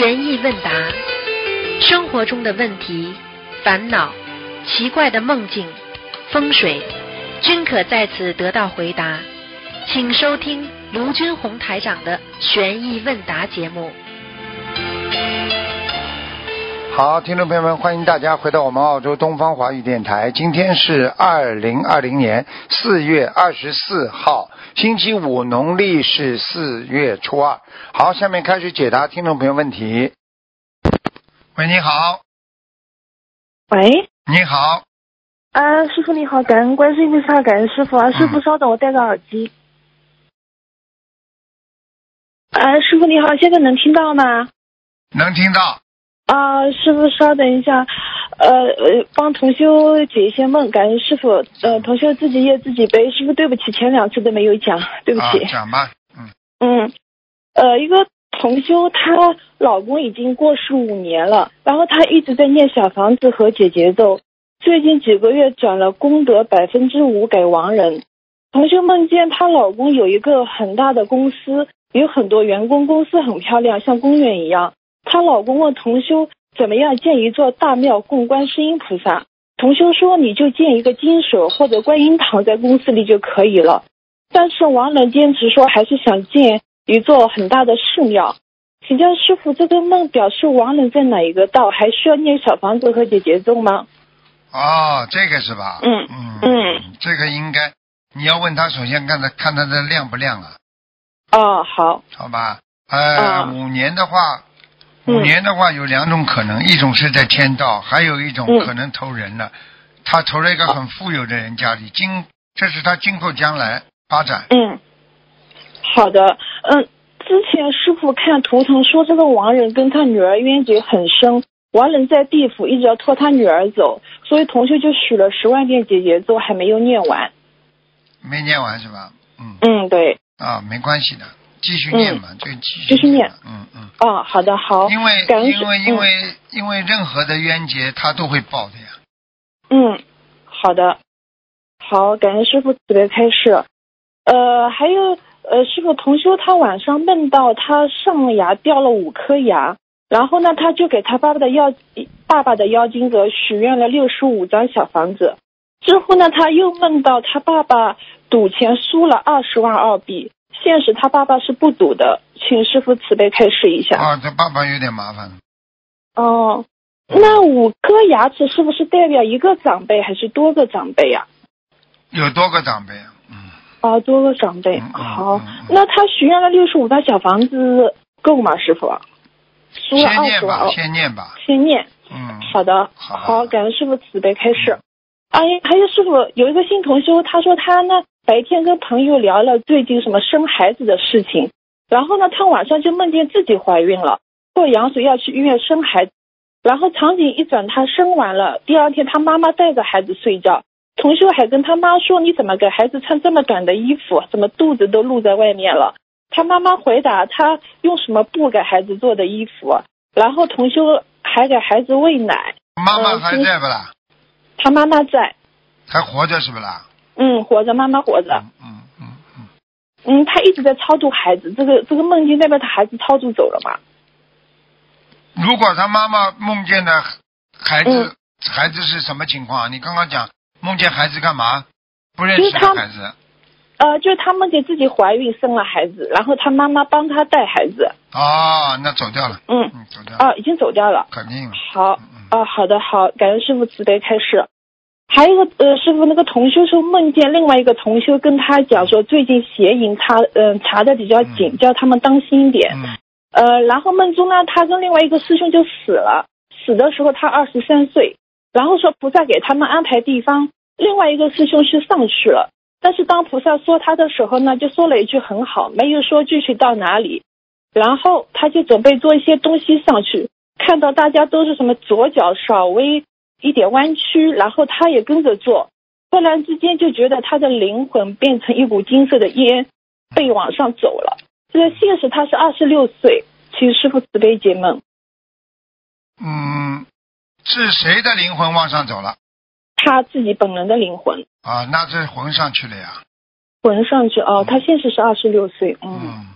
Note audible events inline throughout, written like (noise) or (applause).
悬疑问答，生活中的问题、烦恼、奇怪的梦境、风水，均可在此得到回答。请收听卢军红台长的悬疑问答节目。好，听众朋友们，欢迎大家回到我们澳洲东方华语电台。今天是二零二零年四月二十四号，星期五，农历是四月初二。好，下面开始解答听众朋友问题。喂，你好，喂，你好，啊，师傅你好，感恩观世音菩萨，感恩师傅啊，师傅稍等，我戴个耳机。啊，师傅你好，现在能听到吗？能听到？啊，师傅稍等一下，呃呃，帮同修解一些梦，感恩师傅。呃，同修自己业自己背，师傅对不起，前两次都没有讲，对不起。啊、讲吧，嗯，嗯，呃，一个同修，她老公已经过世五年了，然后她一直在念小房子和解节奏，最近几个月转了功德百分之五给亡人。同修梦见她老公有一个很大的公司，有很多员工，公司很漂亮，像公园一样。她老公问同修怎么样建一座大庙供观世音菩萨，同修说你就建一个金手或者观音堂在公司里就可以了。但是王冷坚持说还是想建一座很大的寺庙。请教师傅，这个梦表示王冷在哪一个道？还需要念小房子和解节奏吗？哦，这个是吧？嗯嗯嗯，这个应该你要问他，首先看他看他的亮不亮啊，哦，好，好吧？呃，啊五年的话，五嗯年的话有两种可能，一种是在天道，还有一种嗯可能投人了。他投了一个很富有的人家里，今这是他今后将来发展。嗯，好的，嗯，之前师傅看图腾说这个亡人跟他女儿冤结很深，亡人在地府一直要拖他女儿走，所以同学就许了十万遍姐姐咒，还没有念完。没念完是吧？嗯嗯，对，啊，没关系的，继续念嘛，就继续继续念。嗯嗯，哦，好的，好，因为因为因嗯为因为任何的冤结他都会报的呀。嗯，好的，好，感恩师傅慈悲开示。呃，还有呃，师傅同修他晚上梦到他上牙掉了五颗牙，然后呢，他就给他爸爸的妖爸爸的妖精者许愿了六十五张小房子。之后呢，他又梦到他爸爸赌钱输了二十万澳币，现实他爸爸是不赌的，请师傅慈悲开示一下。啊，这爸爸有点麻烦。哦，那五颗牙齿是不是代表一个长辈还是多个长辈呀、有多个长辈啊？嗯，啊，多个长辈。好那他许愿了六十五套小房子够吗，师傅？先念吧，先念吧。先念。嗯，好的，好好，感恩师傅慈悲开示。哎，还有师傅有一个新同修，他说他呢白天跟朋友聊了最近什么生孩子的事情，然后呢他晚上就梦见自己怀孕了，过羊水要去医院生孩子，然后场景一转，他生完了，第二天他妈妈带着孩子睡觉，同修还跟他妈说你怎么给孩子穿这么短的衣服，怎么肚子都露在外面了？他妈妈回答他用什么布给孩子做的衣服，然后同修还给孩子喂奶，妈妈还在不啦？他妈妈在，还活着是不啦？嗯，活着，妈妈活着，嗯嗯嗯嗯，嗯，他一直在超度孩子，这个这个梦境代表他孩子超度走了嘛？如果他妈妈梦见的孩子，嗯孩子是什么情况？你刚刚讲梦见孩子干嘛？不认识孩子呃，就是他梦见自己怀孕生了孩子，然后他妈妈帮他带孩子，哦，那走掉了，嗯，嗯，走掉了，啊，已经走掉了。肯定了。好，啊，好的，好，感恩师傅慈悲开示。还有一个呃，师傅那个同修说梦见另外一个同修跟他讲说，最近邪淫查嗯、查的比较紧，嗯。叫他们当心一点。嗯。呃，然后梦中呢，他跟另外一个师兄就死了，死的时候他二十三岁，然后说菩萨给他们安排地方，另外一个师兄是上去了，但是当菩萨说他的时候呢，就说了一句很好，没有说具体到哪里，然后他就准备做一些东西上去，看到大家都是什么左脚稍微一点弯曲，然后他也跟着做，突然之间就觉得他的灵魂变成一股金色的烟，被往上走了。这个现实他是二十六岁，请师傅慈悲解梦。嗯，是谁的灵魂往上走了？他自己本人的灵魂啊，那这魂上去了呀。魂上去哦嗯，他现实是二十六岁，嗯，嗯，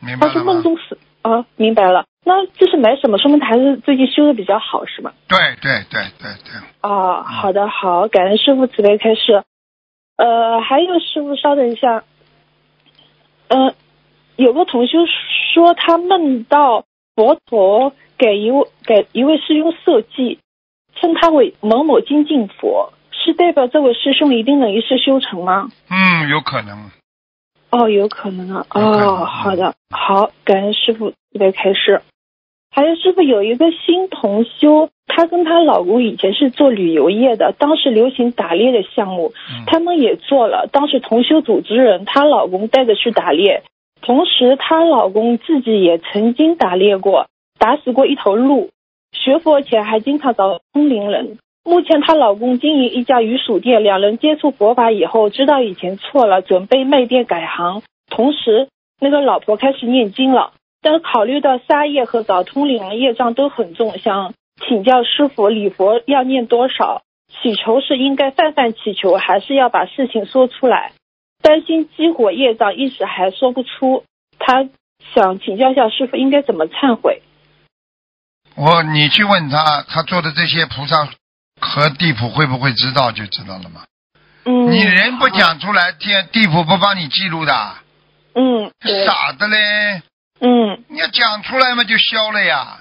明白他是？梦中死啊，明白了。那就是没什么？说明他还是最近修的比较好，是吗？对对对对对，哦，好的好，感恩师傅慈悲开示。呃，还有师傅稍等一下，呃，有个同修说他梦到佛陀给一位给一位师兄设计，称他为某某精进佛，是代表这位师兄一定能一世修成吗？嗯，有可能。哦，有可能啊。哦，好的，好，感恩师傅慈悲开示。还有师傅有一个新同修，她跟她老公以前是做旅游业的，当时流行打猎的项目，嗯他们也做了。当时同修组织人，她老公带着去打猎，同时她老公自己也曾经打猎过，打死过一头鹿。学佛前还经常找通灵人。目前她老公经营一家鱼薯店，两人接触佛法以后，知道以前错了，准备卖店改行。同时，那个老婆开始念经了，但考虑到沙业和早通灵人业障都很重，想请教师傅礼佛要念多少？祈求是应该泛泛祈求，还是要把事情说出来？担心激活业障，一时还说不出。他想请教一下师傅应该怎么忏悔？我你去问他，他做的这些菩萨和地府会不会知道就知道了嘛。嗯，你人不，讲出来，天地府不帮你记录的，嗯，傻的嘞。嗯，你要讲出来嘛，就消了呀。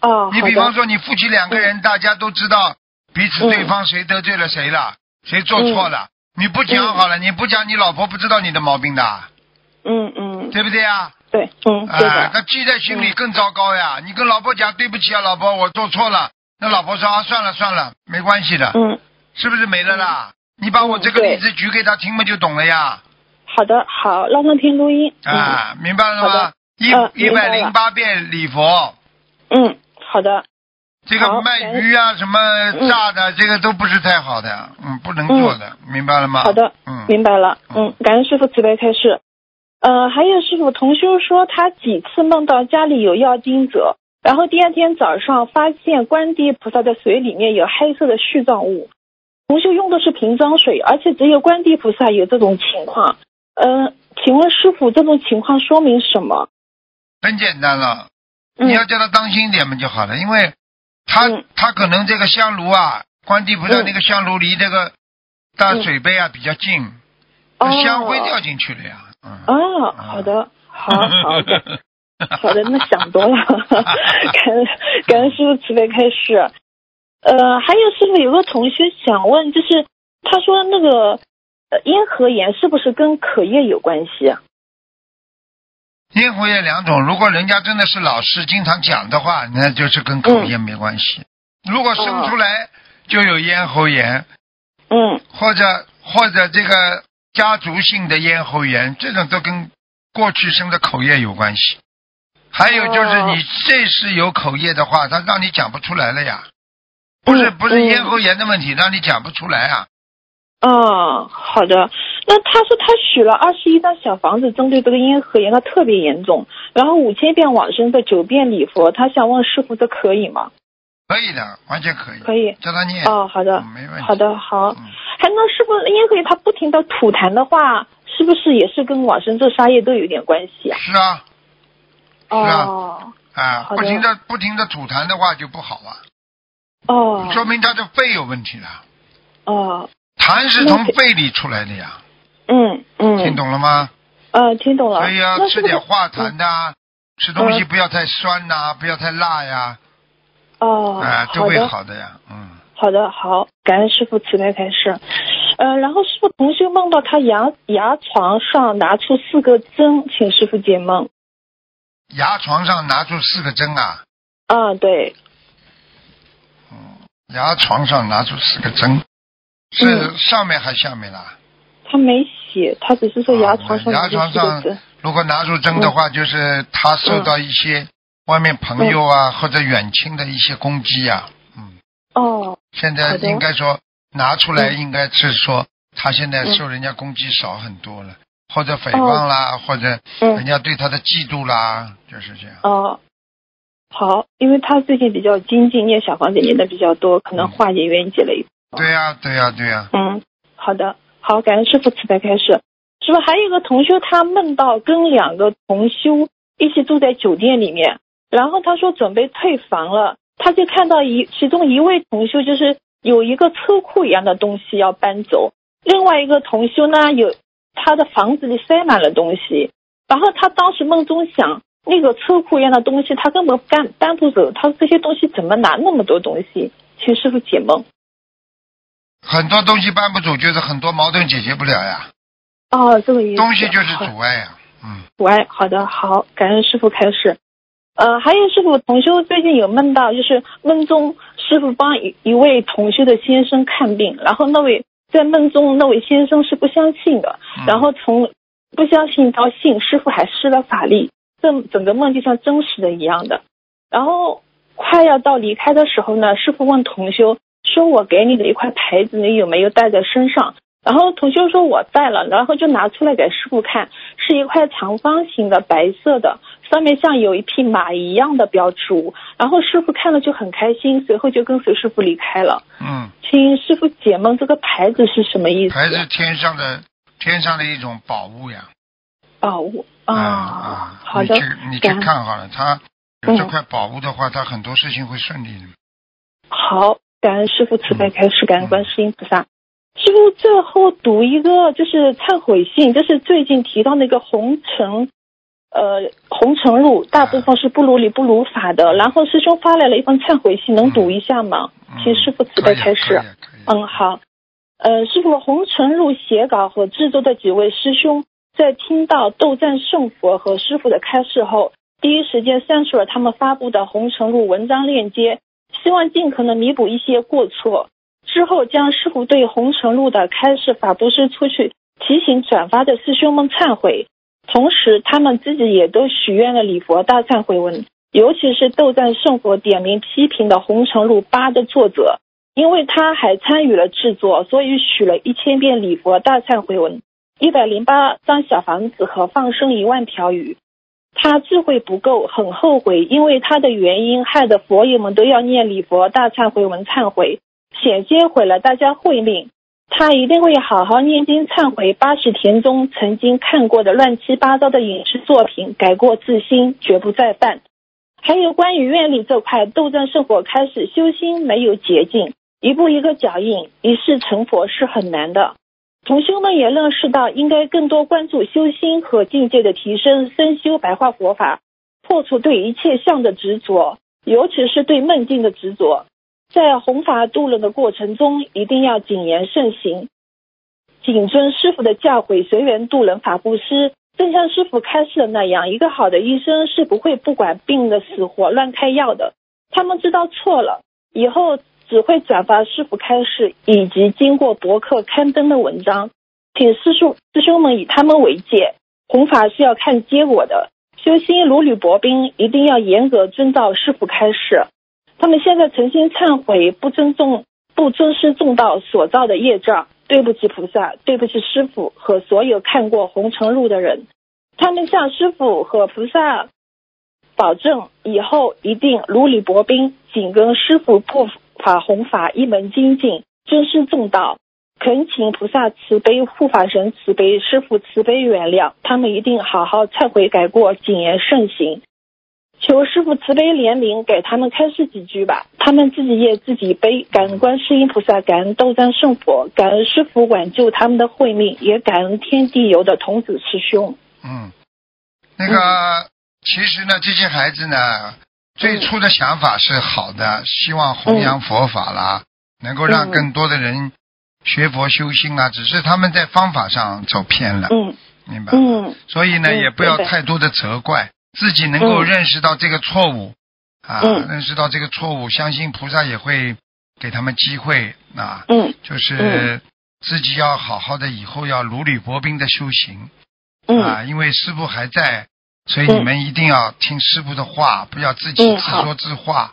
哦，你比方说，你夫妻两个人，大家都知道彼此对方谁得罪了谁了，谁做错了。你不讲好了，你不讲，你老婆不知道你的毛病的，嗯嗯，对不对呀？对，嗯，啊、对的，他记在心里更糟糕呀。你跟老婆讲对不起啊，老婆，我做错了。那老婆说啊，算了算了，没关系的，嗯，是不是没了啦？你把我这个例子举给他听嘛，就懂了呀。好的，好，让他听录音。啊，明白了吗？一嗯一百零八遍礼佛，嗯，嗯，好的，这个卖鱼啊，什么炸的，这个都不是太好的，嗯，不能做的，明白了吗？好的，嗯，明白了。嗯，感恩师傅慈悲开示。呃，还有师傅同修说，他几次梦到家里有药精者，然后第二天早上发现观地菩萨的水里面有黑色的絮状物。同修用的是瓶装水，而且只有观地菩萨有这种情况。呃，请问师傅，这种情况说明什么？很简单了，嗯你要叫他当心点嘛就好了，因为他嗯他可能这个香炉啊，观地菩萨嗯那个香炉离这个大水杯啊比较近，哦香灰掉进去了呀，嗯。哦，好的，好好的。(laughs) 好的，那想多了，感恩感恩师傅慈悲开示。呃，还有师傅有个同学想问，就是他说那个呃咽喉炎是不是跟咳液有关系啊？咽喉炎两种，如果人家真的是老师经常讲的话，那就是跟口咽没关系。如果生出来就有咽喉炎，嗯或者或者这个家族性的咽喉炎，这种都跟过去生的口业有关系。还有就是哦你这是有口业的话，他让你讲不出来了呀。不是嗯不是嗯咽喉炎的问题，让你讲不出来啊。嗯，好的。那他说他许了二十一张小房子，针对这个咽喉炎，他特别严重，然后五千遍往生的九遍礼佛，他想问师傅这可以吗？可以的，完全可以。可以。叫他念。哦，好的嗯，没问题。好的，好。嗯还那师傅咽喉炎他不停的吐痰的话，是不是也是跟往生咒杀业都有点关系啊？是啊，啊哦啊，不停的不停的吐痰的话就不好啊，哦说明他的肺有问题了。哦，痰是从肺里出来的呀，嗯嗯，听懂了吗？呃，听懂了。所以要吃点化痰的啊，吃东西嗯不要太酸呐，不要太辣呀，哦，啊，都会好的，呀，嗯。好的，好，感恩师傅慈悲开示。呃，然后师傅同修梦到他牙牙床上拿出四个针，请师傅解梦。牙床上拿出四个针啊，啊，对，嗯，牙床上拿出四个针，是嗯上面还下面啦？他没写，他只是说牙床上。如果拿出针的话，就是他受到一些外面朋友啊、或者远亲的一些攻击呀、嗯，哦，现在应该说拿出来，嗯。应该是说他现在受人家攻击少很多了，或者诽谤啦，或者人嗯，家对他的嫉妒啦，就是这样。哦，好，因为他最近比较精进，念小房子念的比较多，可能化解冤结了一。对呀、对呀、对呀、嗯，好的，好，感恩师傅慈悲开示。师傅还有一个同修，他梦到跟两个同修一起住在酒店里面，然后他说准备退房了，他就看到一其中一位同修就是有一个车库一样的东西要搬走，另外一个同修呢有他的房子里塞满了东西，然后他当时梦中想那个车库一样的东西他根本搬搬不走，他说这些东西怎么拿那么多东西？请师傅解梦。很多东西搬不走，就是很多矛盾解决不了呀。哦，这个意思。东西就是阻碍呀，嗯。阻碍，好的，好，感恩师傅开始。呃，还有师傅，同修最近有梦到，就是梦中师傅帮一一位同修的先生看病，然后那位在梦中那位先生是不相信的，嗯然后从不相信到信，师傅还施了法力，这整个梦就像真实的一样的。然后快要到离开的时候呢，师傅问同修说：“我给你的一块牌子，你有没有带在身上？”然后同修说：“我带了。”然后就拿出来给师傅看，是一块长方形的白色的，上面像有一匹马一样的标志物。然后师傅看了就很开心，随后就跟随师傅离开了。嗯，请师傅解梦，这个牌子是什么意思？牌子天上的天上的一种宝物呀。宝物啊，啊，好的你去，你去看好了，他有这嗯块宝物的话，他很多事情会顺利的。好，感恩师傅慈悲嗯开示，感恩观世音菩萨。师傅最后读一个就是忏悔信，就是最近提到那个红尘，呃，红尘路大部分是不如理不如法的。然后师兄发来了一封忏悔信，能读一下吗？嗯请师傅慈悲开示。嗯，好。呃，师傅，红尘路写稿和制作的几位师兄，在听到斗战胜佛和师傅的开示后，第一时间删除了他们发布的红尘路文章链接，希望尽可能弥补一些过错。之后将师傅对红尘路的开示法布施出去，提醒转发的师兄们忏悔。同时，他们自己也都许愿了礼佛大忏悔文，尤其是斗战胜佛点名批评的《红尘路八》的作者，因为他还参与了制作，所以许了一千遍礼佛大忏悔文，一百零八张小房子和放生一万条鱼。他智慧不够，很后悔，因为他的原因害得佛友们都要念礼佛大忏悔文忏悔，险些毁了大家慧命。他一定会好好念经忏悔八十田中曾经看过的乱七八糟的影视作品，改过自新，绝不再犯。还有关于愿力这块，斗战胜佛开始修心没有捷径，一步一个脚印，一世成佛是很难的。同修们也认识到，应该更多关注修心和境界的提升，深修白话佛法，破除对一切相的执着，尤其是对梦境的执着。在弘法度人的过程中，一定要谨言慎行，谨遵师傅的教诲，随缘度人，法布施。正像师傅开示的那样，一个好的医生是不会不管病的死活乱开药的。他们知道错了以后，只会转发师傅开示以及经过博客刊登的文章，请师叔师兄们以他们为戒。弘法是要看结果的，修心如履薄冰，一定要严格遵照师傅开示。他们现在诚心忏悔，不尊重、不尊师重道所造的业障，对不起菩萨，对不起师傅和所有看过红尘路的人。他们向师傅和菩萨保证，以后一定如履薄冰，紧跟师傅破法弘法一门精进，尊师重道。恳请菩萨慈悲，护法神慈悲，师傅慈悲原谅，他们一定好好忏悔改过，谨言慎行。求师傅慈悲怜悯，给他们开示几句吧。他们自己业自己背，感恩观世音菩萨，感恩斗战胜佛，感恩师傅挽救他们的慧命，也感恩天地游的童子师兄。嗯，那个、其实呢，这些孩子呢，最初的想法是好的，希望弘扬佛法啦，能够让嗯更多的人学佛修心啊，只是他们在方法上走偏了，嗯。明白？嗯。所以呢，嗯也不要太多的责怪，自己能够嗯。认识到这个错误、啊，嗯。认识到这个错误，相信菩萨也会给他们机会啊，嗯。就是嗯。自己要好好的，以后要如履薄冰的修行。嗯。啊，因为师傅还在，所以你们一定要听师傅的话，不要自己自说自话，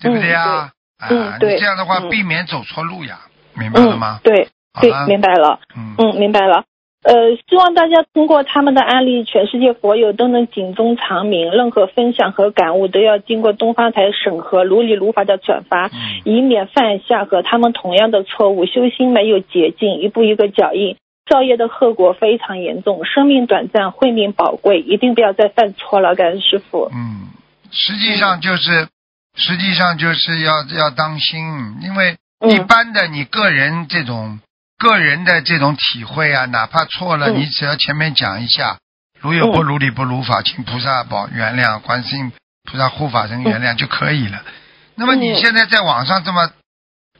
对不对呀？啊，你这样的话嗯避免走错路呀，明白了嗯吗，？对对，，明白了。嗯嗯，明白了。呃，希望大家通过他们的案例，全世界佛友都能警钟长鸣。任何分享和感悟都要经过东方台审核，如理如法的转发，嗯以免犯下和他们同样的错误。修心没有捷径，一步一个脚印，造业的后果非常严重。生命短暂，慧命宝贵，一定不要再犯错了。感恩师傅。嗯，实际上就是，实际上就是要要当心，因为嗯一般的你个人这种个人的这种体会啊，哪怕错了，嗯你只要前面讲一下，如有不如理不如法，请菩萨保原谅，观世音菩萨护法神原谅就可以了。那么你嗯现在在网上这么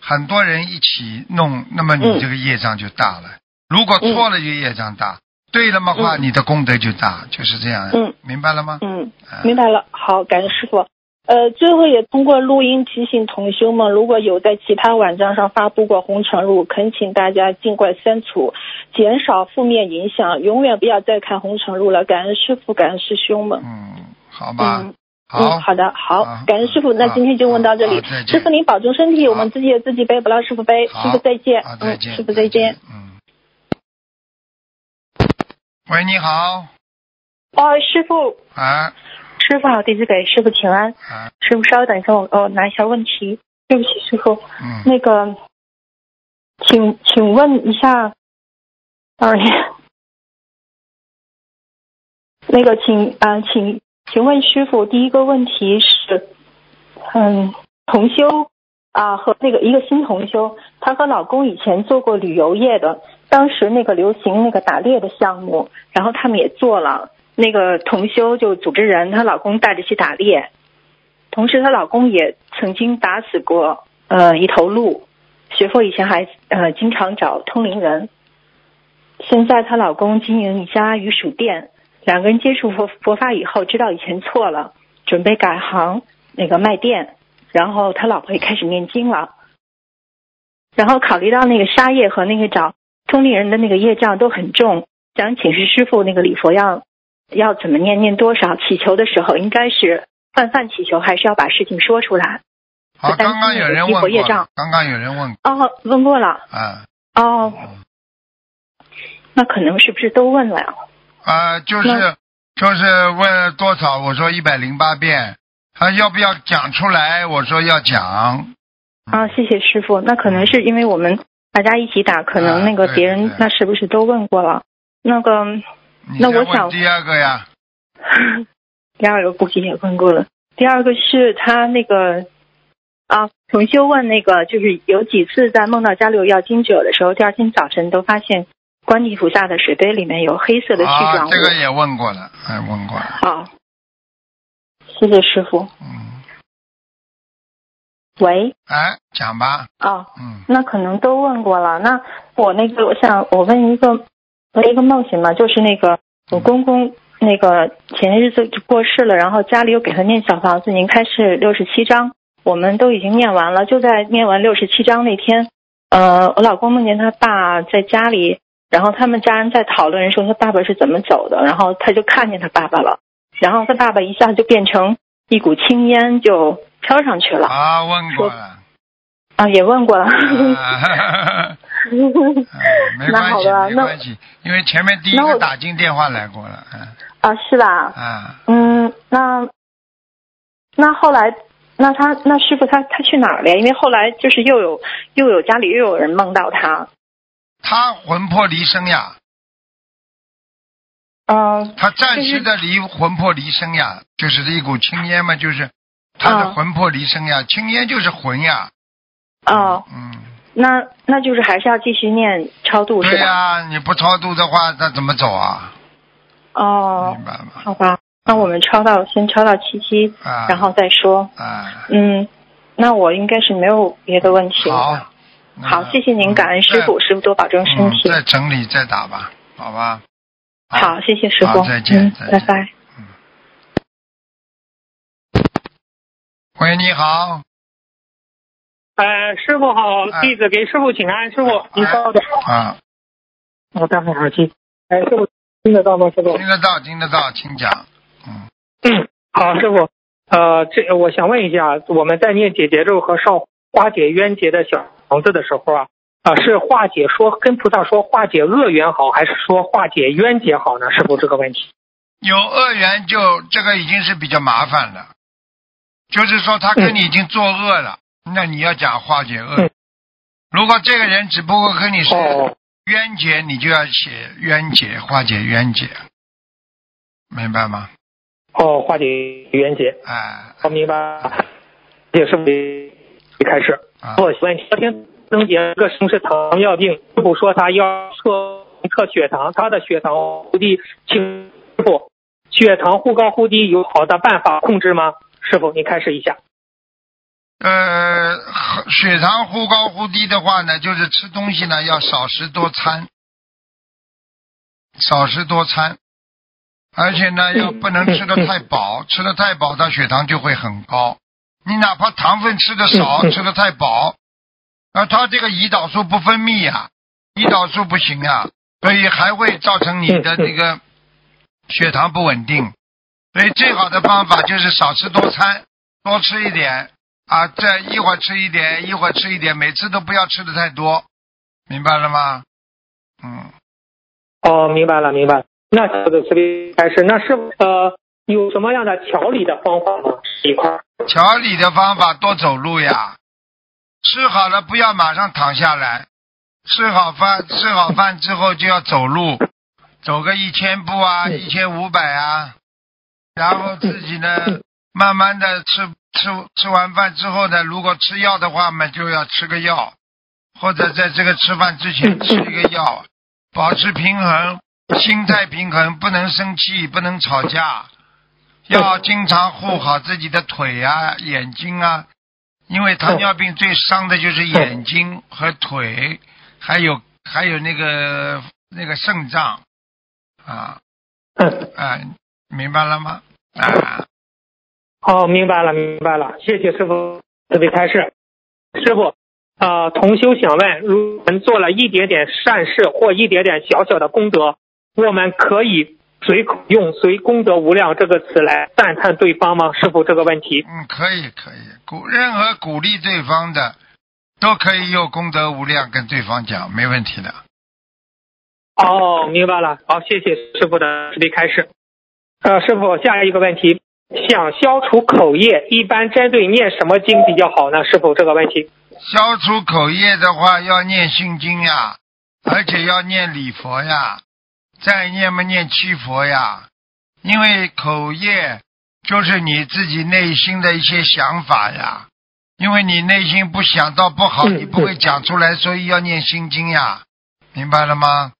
很多人一起弄，那么你嗯这个业障就大了。如果错了就业障大，对了嘛话，嗯你的功德就大，就是这样。嗯，明白了吗？嗯，啊明白了。好，感恩师傅。呃，最后也通过录音提醒同修们，如果有在其他网站上发布过红尘录，恳请大家尽快删除，减少负面影响，永远不要再看红尘录了。感恩师傅，感恩师兄们。嗯，好吧，嗯好嗯，，好的，好好，感恩师傅。那今天就问到这里师傅您保重身体，我们自己也自己背，不让师傅背。师傅再见好，再嗯，见，师傅再见。。嗯。喂，你好，哦，师傅，啊。师傅好，弟子给师傅请安。啊，师傅稍微等一下，我我拿一下问题。对不起，师傅，嗯，那个，请请问一下，哎，(laughs) 那个请啊、请请问师傅，第一个问题是，嗯，同修啊、和那个一个新同修，她和老公以前做过旅游业的，当时那个流行那个打猎的项目，然后他们也做了。那个同修就组织人，她老公带着去打猎，同时她老公也曾经打死过呃一头鹿。学佛以前还呃经常找通灵人。现在她老公经营一家鱼薯店，两个人接触佛佛法以后，知道以前错了，准备改行那个卖店，然后他老婆也开始念经了。然后考虑到那个沙业和那个找通灵人的那个业障都很重，想请示师傅那个礼佛要要怎么念，念多少？祈求的时候应该是泛泛祈求，还是要把事情说出来？好，刚刚有人问过业障，刚刚有人问，哦，问过了。啊哦，那可能是不是都问了呀？啊，就是那就是问多少？我说一百零八遍，他要不要讲出来？我说要讲，啊，谢谢师傅。那可能是因为我们大家一起打，可能那个别人对那是不是都问过了？那个那我想第二个呀，(laughs) 第二个估计也问过了。第二个是他那个啊，重修问那个，就是有几次在梦到家里有要经者的时候，第二天早晨都发现观地菩萨的水杯里面有黑色的絮啊状，物。这个也问过了，哎，问过了，啊，谢谢师傅。嗯，喂，哎，讲吧，哦，嗯，那可能都问过了。那我那个，我想我问一个，问一个梦行吗？就是那个我公公那个前日子就过世了，然后家里又给他念小房子，您开始六十七章，我们都已经念完了。就在念完六十七章那天，呃，我老公梦见他爸在家里，然后他们家人在讨论说他爸爸是怎么走的，然后他就看见他爸爸了，然后他爸爸一下就变成一股青烟就飘上去了。啊，问过了，啊，也问过了。(laughs) 没关系，的没关系，因为前面第一个打进电话来过了，嗯啊，是吧？啊，嗯，那那后来，那他那师傅他他去哪儿了呀？因为后来就是又有又有家里又有人梦到他，他魂魄离身呀，嗯他暂时的离魂魄离身呀，就是一股青烟嘛，就是他的啊魂魄离身呀，青烟就是魂呀，哦，嗯，那那就是还是要继续念超度是吧对吧？呀，你不超度的话，那怎么走啊？哦明，白吗？好吧，那我们超到先超到七七，啊，然后再说。啊，嗯，那我应该是没有别的问题了。好，好，谢谢您，感恩师傅，师傅多保重身嗯，体。再整理再打吧，好吧？好，谢谢师傅，再见嗯再，见拜拜。喂，你好，呃，师傅好哎，弟子给师傅请安。师傅，您稍等，啊，我戴上耳机。哎，师傅听得到吗？师傅？听得到，听得到，请讲。嗯，嗯，好，师傅。呃，这我想问一下，我们在念解结咒和烧化解冤结的小房子的时候啊，啊、是化解说跟菩萨说化解恶缘好，还是说化解冤结好呢？师傅这个问题。有恶缘就这个已经是比较麻烦了，就是说他跟你已经作恶了，那你要讲化解恶。嗯如果这个人只不过跟你是哦冤结，你就要写冤结，化解冤结，明白吗？哦，化解冤结。哎，我明白。也是没开始。啊我问昨天曾杰这个生是糖尿病，师傅说他要测测血糖，他的血糖忽低，请师傅血糖忽高忽低有好的办法控制吗？师傅，你开始一下。呃，血糖忽高忽低的话呢，就是吃东西呢要少食多餐，少食多餐，而且呢要不能吃的太饱，吃的太饱，它血糖就会很高。你哪怕糖分吃的少，吃的太饱，啊，它这个胰岛素不分泌呀、胰岛素不行啊，所以还会造成你的这个血糖不稳定。所以最好的方法就是少吃多餐，多吃一点啊，再一会儿吃一点，一会儿吃一点，每次都不要吃的太多，明白了吗？嗯，哦，明白了，明白了。那这个这边开始，那是呃有什么样的调理的方法吗？这一块。调理的方法多走路呀，吃好了不要马上躺下来，吃好饭吃好饭之后就要走路，走个一千步啊，一千五百啊，然后自己呢慢慢的吃吃吃完饭之后呢，如果吃药的话嘛，就要吃个药，或者在这个吃饭之前吃一个药，保持平衡，心态平衡，不能生气，不能吵架。要经常护好自己的腿啊、眼睛啊，因为糖尿病最伤的就是眼睛和腿，还有还有那个那个肾脏啊嗯，啊，明白了吗？啊，哦，明白了，明白了，谢谢师傅慈悲开示。师傅，呃，同修想问，如我们做了一点点善事或一点点小小的功德，我们可以随口用“随功德无量”这个词来赞叹对方吗？师傅，这个问题。嗯，可以可以，鼓任何鼓励对方的，都可以用功德无量跟对方讲，没问题的。哦，明白了。好，谢谢师傅的慈悲开示。呃，师傅，下一个问题，想消除口业，一般针对念什么经比较好呢？师傅，这个问题。消除口业的话，要念心经呀，而且要念礼佛呀，再念嘛念七佛呀，因为口业就是你自己内心的一些想法呀，因为你内心不想到不好，嗯你不会讲出来，所以要念心经呀，明白了吗？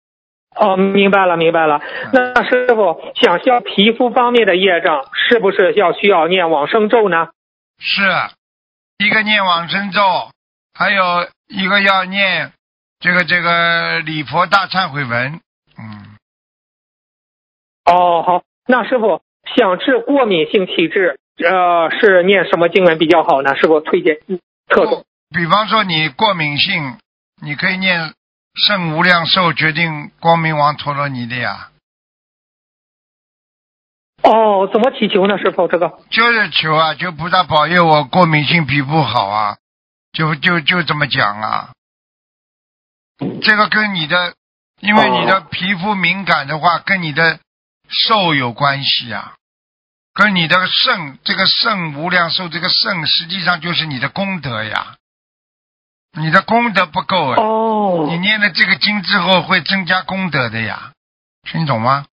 哦，明白了，明白了。那师傅想消皮肤方面的业障，是不是要需要念往生咒呢？是一个念往生咒，还有一个要念这个这个礼佛大忏悔文，嗯。哦，好。那师傅想治过敏性体质，呃，是念什么经文比较好呢？师傅推荐嗯特种。比方说你过敏性，你可以念圣无量寿决定光明王陀罗尼的呀，哦，怎么祈求呢？师傅，这个。就是求啊，求菩萨保佑我过敏性皮肤好啊，就就就这么讲啊。这个跟你的，因为你的皮肤敏感的话，跟你的寿有关系啊，跟你的肾，这个肾无量寿，这个肾实际上就是你的功德呀，你的功德不够啊。哦你念了这个经之后会增加功德的呀，听懂吗？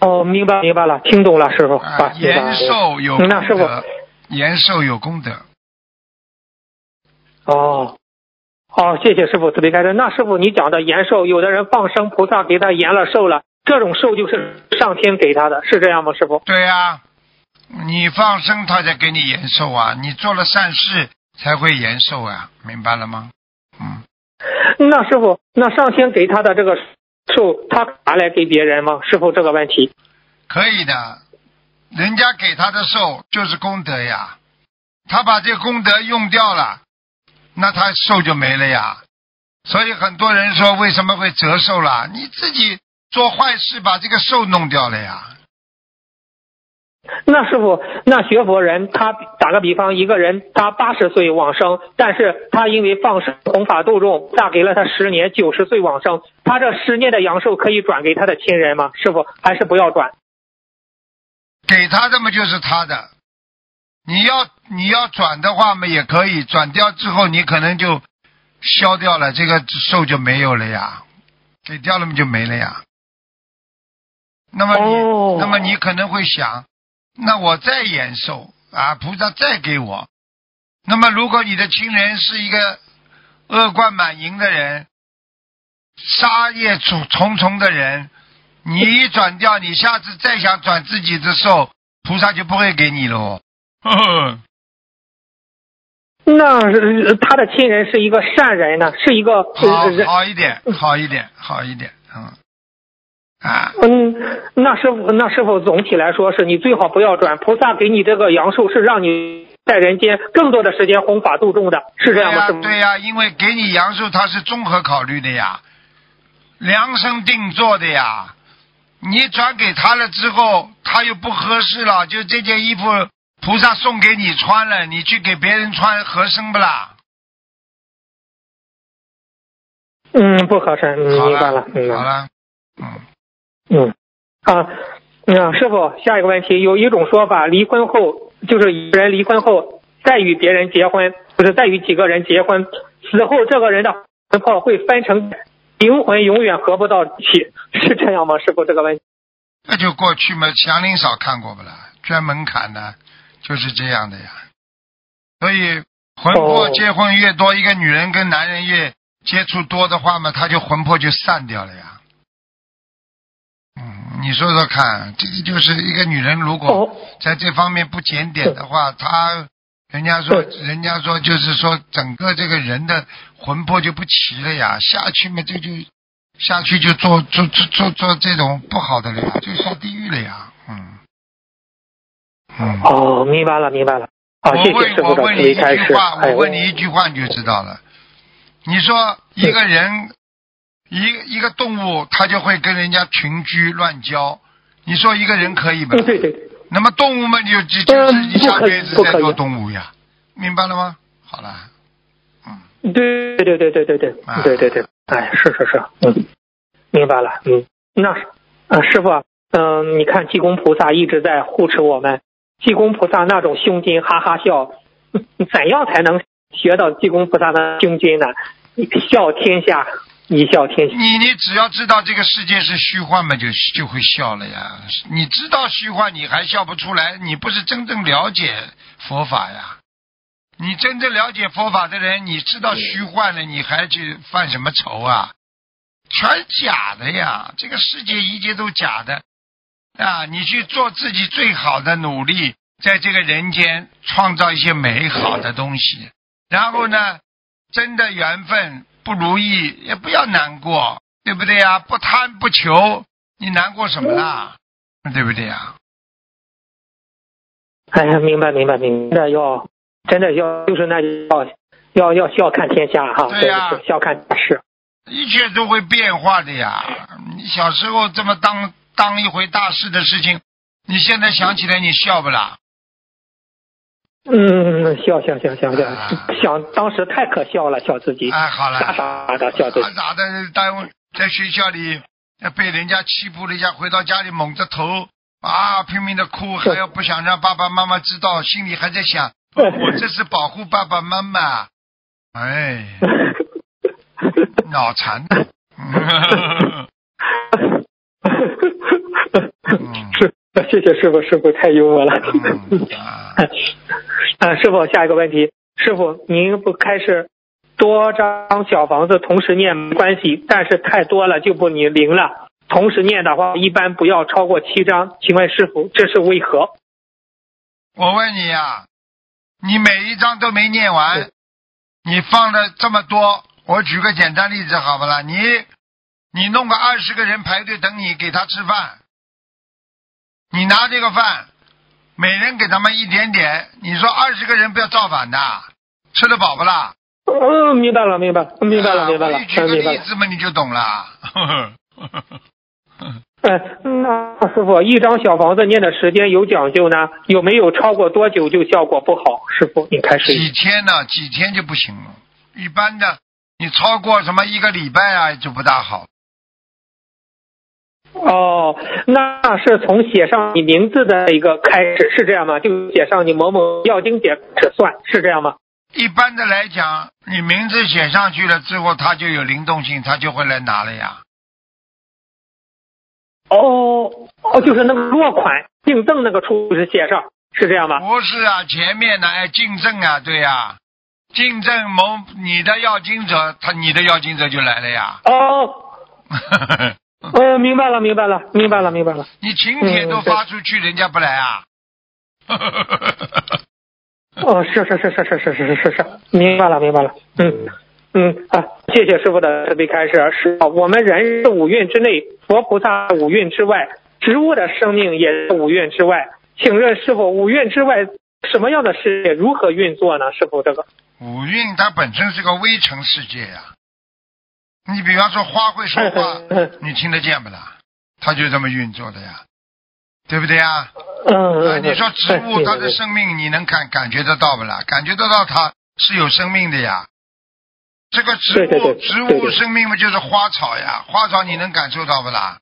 哦，明白明白了，听懂了，师傅。啊，延寿有功那师傅德，延寿有功德。哦，好，谢谢师傅特别开示。那师傅，你讲的延寿，有的人放生，菩萨给他延了寿了，这种寿就是上天给他的，是这样吗？师傅？对呀、你放生他才给你延寿啊，你做了善事才会延寿啊，明白了吗？嗯，那师傅，那上天给他的这个寿，他拿来给别人吗？师傅，这个问题。可以的，人家给他的寿就是功德呀，他把这个功德用掉了，那他寿就没了呀。所以很多人说为什么会折寿了？你自己做坏事把这个寿弄掉了呀。那师傅，那学佛人他打个比方，一个人他八十岁往生，但是他因为放生弘法度众，大给了他十年，九十岁往生，他这十年的阳寿可以转给他的亲人吗？师傅，还是不要转？给他的嘛就是他的，你要你要转的话嘛也可以，转掉之后你可能就消掉了，这个寿就没有了呀，给掉了嘛就没了呀。那么你，哦那么你可能会想，那我再延寿啊，菩萨再给我。那么如果你的亲人是一个恶贯满盈的人，杀业重重重的人，你一转掉，你下次再想转自己的寿，菩萨就不会给你喽。呵呵那他的亲人是一个善人呢，是一个好。好一点，好一点，好一点，嗯，啊，嗯，那师傅，那师傅总体来说是你最好不要转，菩萨给你这个阳寿是让你在人间更多的时间弘法度众的，是这样吗？对呀、因为给你阳寿，它是综合考虑的呀，量身定做的呀。你转给他了之后，他又不合适了，就这件衣服菩萨送给你穿了，你去给别人穿合身不啦？嗯，不合适，嗯好明白了，明白了。好了，嗯，嗯，啊，嗯，师傅，下一个问题，有一种说法，离婚后就是一个人离婚后再与别人结婚，就是再与几个人结婚，死后这个人的魂魄会分成灵魂，永远合不到一起，是这样吗？师傅，这个问题。那就过去嘛，祥林嫂看过不啦？捐门槛的，就是这样的呀。所以魂魄哦结婚越多，一个女人跟男人越接触多的话嘛，她就魂魄就散掉了呀。嗯，你说说看，这个就是一个女人如果哦，在这方面不检点的话，她人家说，人家说就是说整个这个人的魂魄就不齐了呀，下去嘛，这就下去就做做做做做这种不好的了呀，就下地狱了呀，嗯嗯。哦，明白了，明白了。好，谢谢我问我问你一。句话，哎我问你一句话你就知道了。你说一个人，一一个动物，它就会跟人家群居乱交。你说一个人可以吗？嗯，对对对，那么动物们就就就是嗯一下不可以辈子在做动物呀，明白了吗？好了，嗯，对对对对对对啊对对对，哎，是是是，嗯，明白了，嗯，那呃师傅，嗯、你看济公菩萨一直在护持我们，济公菩萨那种胸襟哈哈笑，嗯 (laughs) 怎样才能学到济公菩萨的胸襟呢？笑天下，一笑天下。你你只要知道这个世界是虚幻嘛，就就会笑了呀。你知道虚幻，你还笑不出来，你不是真正了解佛法呀。你真正了解佛法的人，你知道虚幻了，你还去犯什么愁啊？全假的呀！这个世界一切都假的啊！你去做自己最好的努力，在这个人间创造一些美好的东西。然后呢，真的缘分不如意，也不要难过，对不对呀？不贪不求，你难过什么啦？对不对呀？哎呀，明白明白明白，要真的要就是那要要要笑看天下哈，对呀对笑看大事。一切都会变化的呀。你小时候这么当当一回大事的事情，你现在想起来你笑不啦？嗯，笑笑笑笑笑啊，想当时太可笑了，笑自己，哎，好了，傻傻的笑自己。傻傻的单位在学校里被人家欺负了一下，回到家里蒙着头啊，拼命的哭，(laughs) 还要不想让爸爸妈妈知道，心里还在想，我这是保护爸爸妈妈。哎，脑残的。(laughs) (laughs) 嗯是，(laughs) 谢谢师傅，师傅太幽默了。嗯啊，(laughs) 啊，师傅，下一个问题，师傅您不开始多张小房子同时念没关系，但是太多了就不你灵了。同时念的话，一般不要超过七张。请问师傅，这是为何？我问你呀、你每一张都没念完，你放了这么多，我举个简单例子好不啦？你你弄个二十个人排队等你给他吃饭，你拿这个饭，每人给他们一点点，你说二十个人不要造反的，吃得饱不啦？嗯，明白了，明白了，明白了，啊明白了，举个。例子嘛，你就懂了。呵 (laughs) 呵哎，那师傅，一张小房子念的时间有讲究呢？有没有超过多久就效果不好？师傅，你开始。几天呢？几天就不行了。一般的，你超过什么一个礼拜啊，就不大好。哦，那是从写上你名字的一个开始，是这样吗？就写上你某某药经者开始算，是这样吗？一般的来讲，你名字写上去了之后，他就有灵动性，他就会来拿了呀。哦哦，就是那个落款订正那个处是写上，是这样吗？不是啊，前面呢哎，竞争啊，对呀、竞争某你的要经者，他你的要经者就来了呀。哦，(laughs) 呃，明白了，明白了，明白了，明白了。你请帖都发出去，人家不来啊？哦，是是是是是是是是是，明白了明白了，嗯嗯啊，谢谢师傅的慈悲开示。是啊我们人是五蕴之内，佛菩萨五蕴之外，植物的生命也是五蕴之外。请问师傅，五蕴之外什么样的世界如何运作呢？师傅，这个五蕴它本身是个微尘世界呀、你比方说花会说话，(laughs) 嗯你听得见不啦？它就这么运作的呀，对不对呀？嗯呃，嗯，你说植物嗯它的生命，你能感感觉得到不啦？感觉得到它是有生命的呀。这个植物，植物生命嘛就是花草呀，花草你能感受到不啦？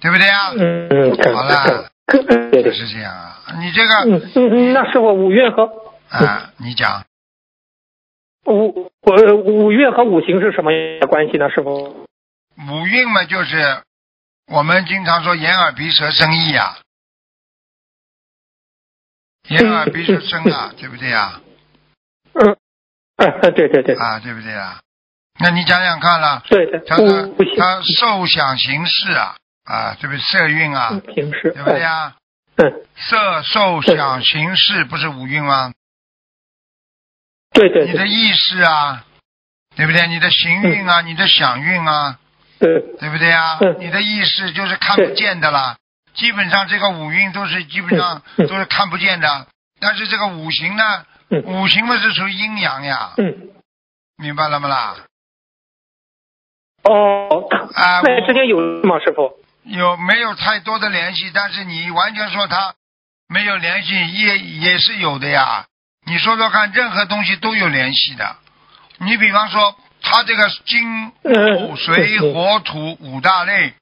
对不对呀？嗯嗯，好了，看对对，就是这样啊。你这个嗯嗯嗯，那是我五月和啊，你讲五呃五运和五行是什么关系呢？师傅？五运嘛，就是我们经常说眼耳鼻舌身意呀，眼耳鼻舌身啊，对不对呀？嗯，呃，对对对，啊，对不对啊？那你想想看了，对对，他的五五行他受想行识啊，啊，对不对？色蕴啊，平时对不对啊？嗯，色受想行识不是五蕴吗？你的对你的意识啊，对不对？你的行运啊，你的想运啊，对，对不对啊？嗯你的意识就是看不见的啦。基本上这个五运都是基本上都是看不见的，但是这个五行呢，嗯五行嘛是属于阴阳呀，嗯，明白了吗啦？哦，啊，那之间有吗，师傅？有没有太多的联系？但是你完全说他没有联系，也也是有的呀。你说说看，任何东西都有联系的。你比方说，它这个金、嗯木、水、嗯火、土五大类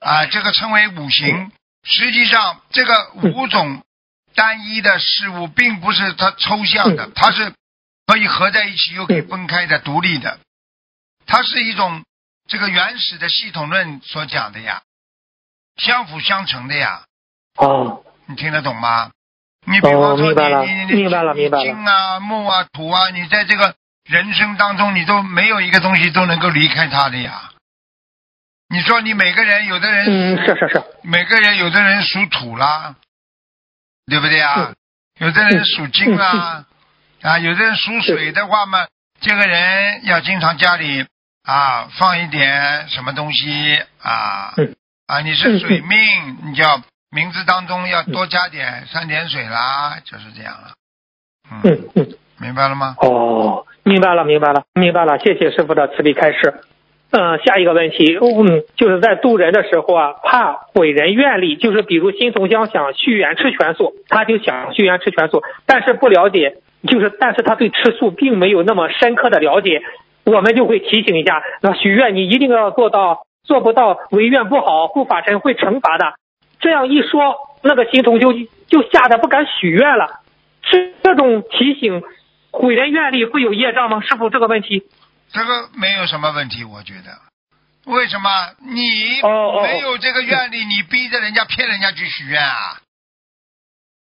啊，这个称为五行。实际上，这个五种单一的事物，并不是它抽象的，它是可以合在一起，又可以分开的、独立的。它是一种这个原始的系统论所讲的呀，相辅相成的呀，哦，你听得懂吗？你比方哦说你你你金啊、木啊、土啊，你在这个人生当中，你都没有一个东西都能够离开它的呀。你说你每个人，有的人嗯，是是是，每个人有的人属土啦，对不对啊？嗯？有的人属金啦，啊，有的人属水的话嘛，这个人要经常家里啊放一点什么东西啊嗯。啊，你是水命，你就要名字当中要多加点三点水啦，就是这样了。嗯，嗯嗯，明白了吗？哦，明白了明白了明白了，谢谢师傅的慈悲开示。嗯，下一个问题，嗯，就是在渡人的时候啊，怕毁人愿力，就是比如新同乡想续缘吃全素，他就想续缘吃全素，但是不了解，就是但是他对吃素并没有那么深刻的了解，我们就会提醒一下，那许愿你一定要做到，做不到违愿不好，护法神会惩罚的。这样一说，那个新同修就吓得不敢许愿了。是这种提醒毁人愿力会有业障吗？师傅，这个问题。这个没有什么问题，我觉得。为什么你没有这个愿力，你逼着人家骗人家去许愿啊？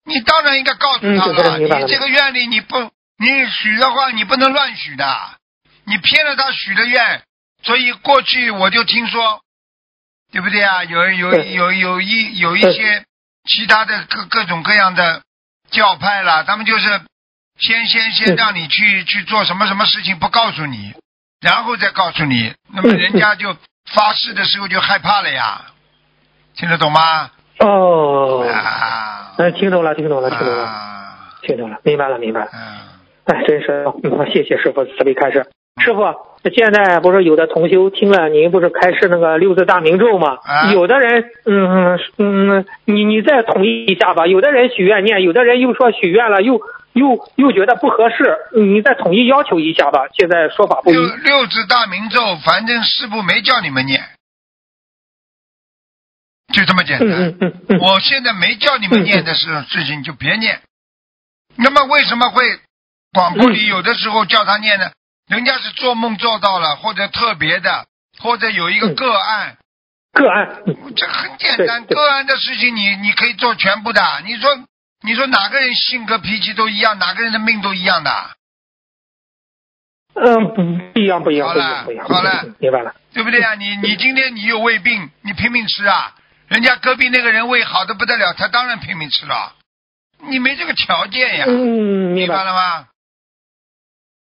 你当然应该告诉他了你这个愿力你不你许的话，你不能乱许的，你骗了他许的愿。所以过去我就听说，对不对啊？有有有有一有一些其他的各各种各样的教派啦，他们就是先先先嗯让你去去做什么什么事情，不告诉你，然后再告诉你，那么嗯人家就发誓的时候就害怕了呀，听得懂吗？哦，啊，嗯，听懂了，听懂了，听懂了，啊，听懂了，明白了，明白了。嗯，哎，真是，嗯，谢谢师傅慈悲开示。师傅，现在不是有的同修听了您不是开示那个六字大明咒吗？啊有的人，嗯嗯，你你再统一一下吧。有的人许愿念，有的人又说许愿了，又又又觉得不合适，你再统一要求一下吧。现在说法不一。六六字大明咒，反正师傅没叫你们念，就这么简单。嗯嗯嗯嗯，我现在没叫你们念的事事情就别念。那么为什么会广播里有的时候叫他念呢？人家是做梦做到了，或者特别的，或者有一个个案，个案，嗯这很简单，个案的事情你你可以做全部的。你说你说哪个人性格脾气都一样，哪个人的命都一样的，嗯，不不一样，不一样，好了。好了嗯明白了。对不对啊？你你今天你有胃病，你拼命吃啊，人家隔壁那个人胃好的不得了，他当然拼命吃了。你没这个条件呀，嗯，明白了吗？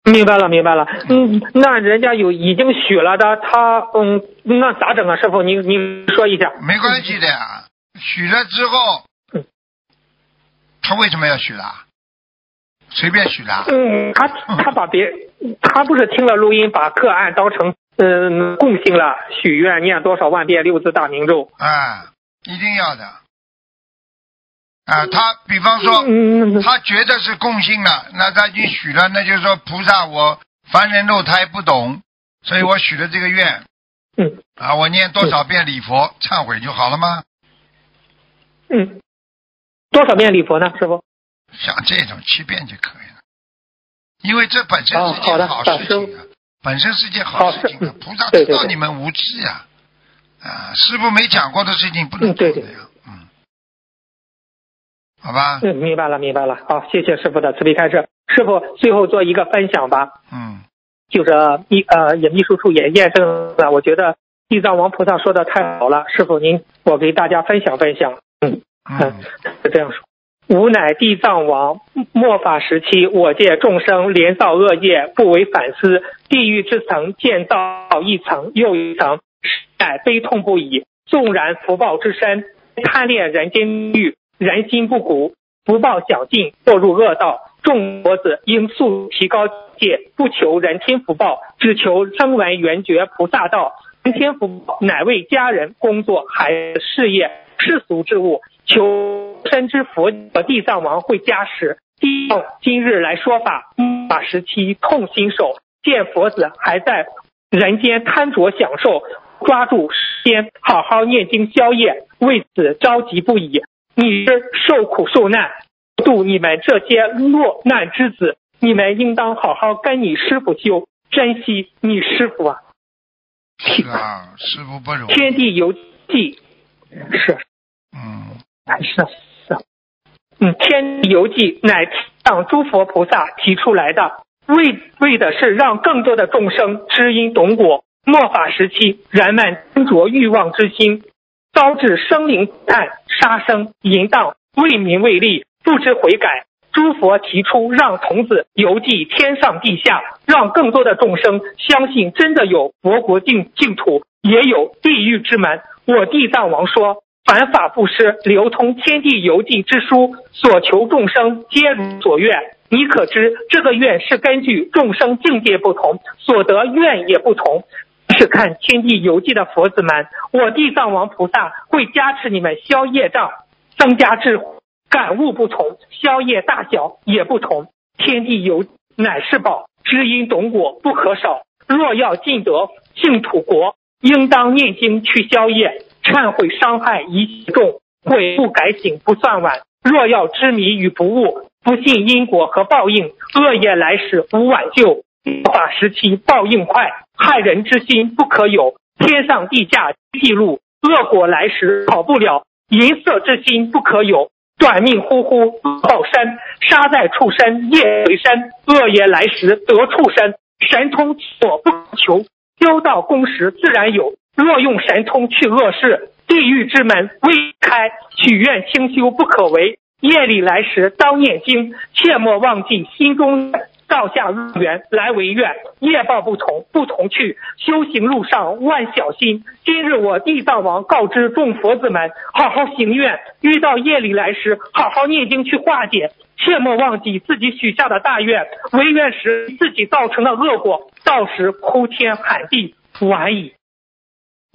明白了，明白了。嗯，那人家有已经许了的，他嗯，那咋整啊？师傅，您您说一下。没关系的呀，许了之后嗯，他为什么要许啦？随便许的？嗯，他 (laughs) 他把别他不是听了录音，把个案当成嗯共性了，许愿念多少万遍六字大明咒。啊，一定要的。啊，他比方说，嗯，他觉得是共性了，那他已经许了，那就是说菩萨我凡人肉胎不懂，所以我许了这个愿。嗯。啊，我念多少遍礼佛忏悔就好了吗？嗯，多少遍礼佛呢，师傅？像这种七遍就可以了，因为这本身是件好事师情啊，本身是件好好事情啊菩萨知道你们无知呀，啊，师傅没讲过的事情不能做的呀，嗯，好吧，嗯，明白了，明白了。好，谢谢师傅的慈悲开示。师傅最后做一个分享吧。嗯，就是秘呃也秘书处也验证了，我觉得地藏王菩萨说的太好了，师傅您我给大家分享分享，嗯嗯，是这样说。吾乃地藏王，末法时期，我界众生连造恶业，不为反思，地狱之层建造一层又一层，实在悲痛不已。纵然福报之深，贪恋人间欲，人心不古，福报小尽，堕入恶道。众佛子应速提高戒，不求人天福报，只求声闻缘觉菩萨道。人天福报乃为家人、工作、孩子、事业、世俗之物，求生之佛和地藏王会加持。地藏今日来说法，法时期痛心手，见佛子还在人间贪着享受，抓住时间好好念经消业，为此着急不已。你是受苦受难，度你们这些落难之子，你们应当好好跟你师傅修，珍惜你师傅啊！是啊，师傅不容易，天地游记是嗯，是是，嗯，天地游记乃让诸佛菩萨提出来的，为为的是让更多的众生知因懂果。末法时期，人们执着欲望之心，招致生灵暗杀生、淫荡，为名为利，不知悔改。诸佛提出让童子游记天上地下，让更多的众生相信真的有佛国净净土，也有地狱之门。我地藏王说。凡法布施，流通天地游记之书，所求众生皆如所愿。你可知这个愿是根据众生境界不同，所得愿也不同。是看天地游记的佛子们，我地藏王菩萨会加持你们消业障，增加智慧，感悟不同，消业大小也不同。天地游乃是宝，知因懂果不可少。若要尽得净土国，应当念经去消业。忏悔伤害已重，悔不改醒不算晚。若要知迷与不悟，不信因果和报应，恶业来时无挽救。法时期报应快，害人之心不可有。天上地下记录，恶果来时跑不了。淫色之心不可有，短命呼呼报身，杀在畜生业为身。恶业来时得畜生，神通所不求，修道功时自然有。若用神通去恶事，地狱之门未开，许愿清修不可为。夜里来时当念经，切莫忘记心中道下入缘来为愿。业报不同，不同去。修行路上万小心。今日我地藏王告知众佛子们，好好行愿。遇到夜里来时，好好念经去化解。切莫忘记自己许下的大愿，违愿时自己造成的恶果，到时哭天喊地，晚矣。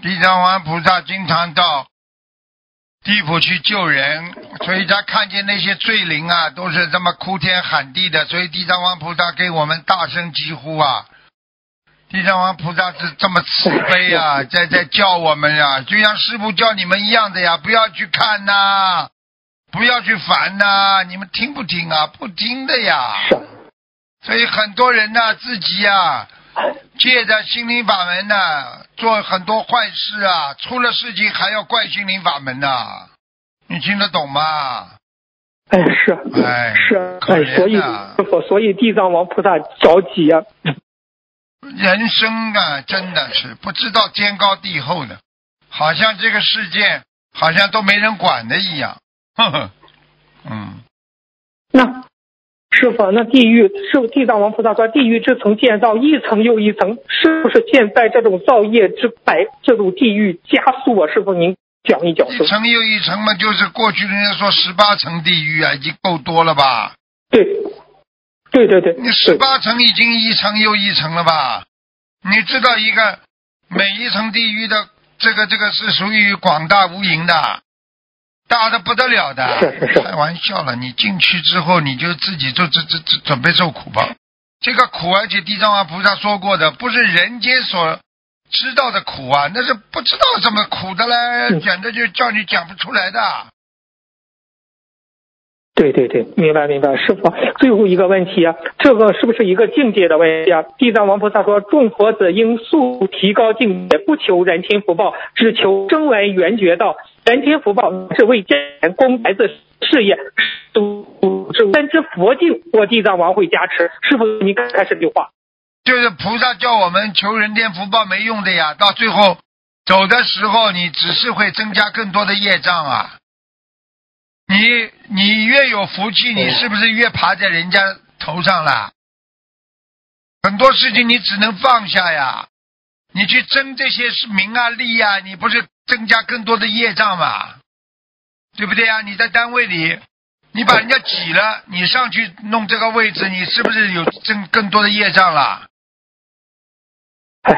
地藏王菩萨经常到地府去救人，所以他看见那些罪灵啊，都是这么哭天喊地的，所以地藏王菩萨给我们大声疾呼啊！地藏王菩萨是这么慈悲啊，在在叫我们呀、就像师傅叫你们一样的呀，不要去看呐、不要去烦呐、你们听不听啊？不听的呀。所以很多人呐、自己呀、借着心灵法门呢，做很多坏事啊，出了事情还要怪心灵法门呐、你听得懂吗？哎，是，哎是，可哎，所以所以地藏王菩萨着急啊。人生啊，真的是不知道天高地厚的，好像这个世界好像都没人管的一样。呵呵，嗯，那师傅，那地狱是地藏王菩萨说，地狱之层建造一层又一层，是不是现在这种造业之百这种地狱加速啊？师傅，您讲一讲。一层又一层嘛，就是过去人家说十八层地狱啊，已经够多了吧？对，对对对，你十八层已经一层又一层了吧？你知道一个每一层地狱的这个这个是属于广大无垠的，大的不得了的。是是是开玩笑了，你进去之后你就自己就这这这准备受苦吧。这个苦，而且地藏王菩萨说过的，不是人间所知道的苦啊，那是不知道怎么苦的嘞，嗯简直就叫你讲不出来的。对对对，明白明白，师傅，最后一个问题啊，这个是不是一个境界的问题啊？地藏王菩萨说，众佛子应速提高境界，不求人天福报，只求声闻缘觉道。人天福报是为家人供孩子事业，都是三之佛境，我地藏王会加持。师傅，您刚才这句话，就是菩萨叫我们求人天福报没用的呀，到最后走的时候，你只是会增加更多的业障啊。你你越有福气，你是不是越爬在人家头上了？很多事情你只能放下呀，你去争这些是名啊利啊，你不是增加更多的业障吗？对不对啊？你在单位里，你把人家挤了，你上去弄这个位置，你是不是有增更多的业障了？哎，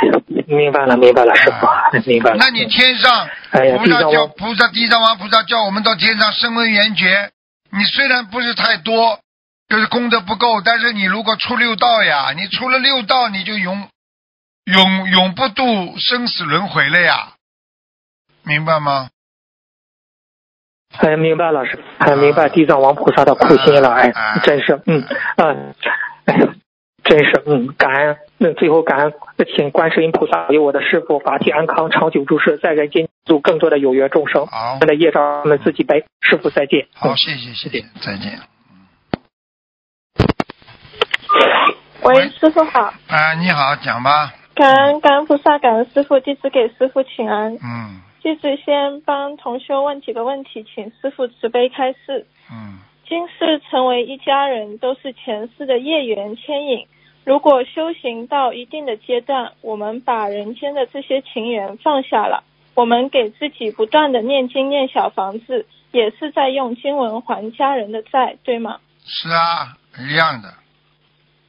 明白了明白了，师傅，(laughs) 明白了。那你天上菩萨叫菩萨地藏王菩萨叫我们到天上声闻缘觉，你虽然不是太多，就是功德不够，但是你如果出六道呀，你出了六道，你就永永永不度生死轮回了呀，明白吗？哎，明白老师，哎，明白地藏王菩萨的苦心了，哎，真是，嗯，嗯，哎呀，真是，嗯，感恩，那最后感恩，请观世音菩萨为我的师傅法体安康，长久住世，在人间度更多的有缘众生，好。我们的业障我们自己背，师傅再见。好，嗯谢谢谢谢，再见。喂喂，师傅好，啊，你好，讲吧。感恩感恩菩萨，感恩师傅，弟子给师傅请安。嗯弟子先帮同修问几个问题，请师傅慈悲开示。嗯，今世成为一家人，都是前世的业缘牵引。如果修行到一定的阶段，我们把人间的这些情缘放下了，我们给自己不断的念经念小房子，也是在用经文还家人的债，对吗？是啊，一样的。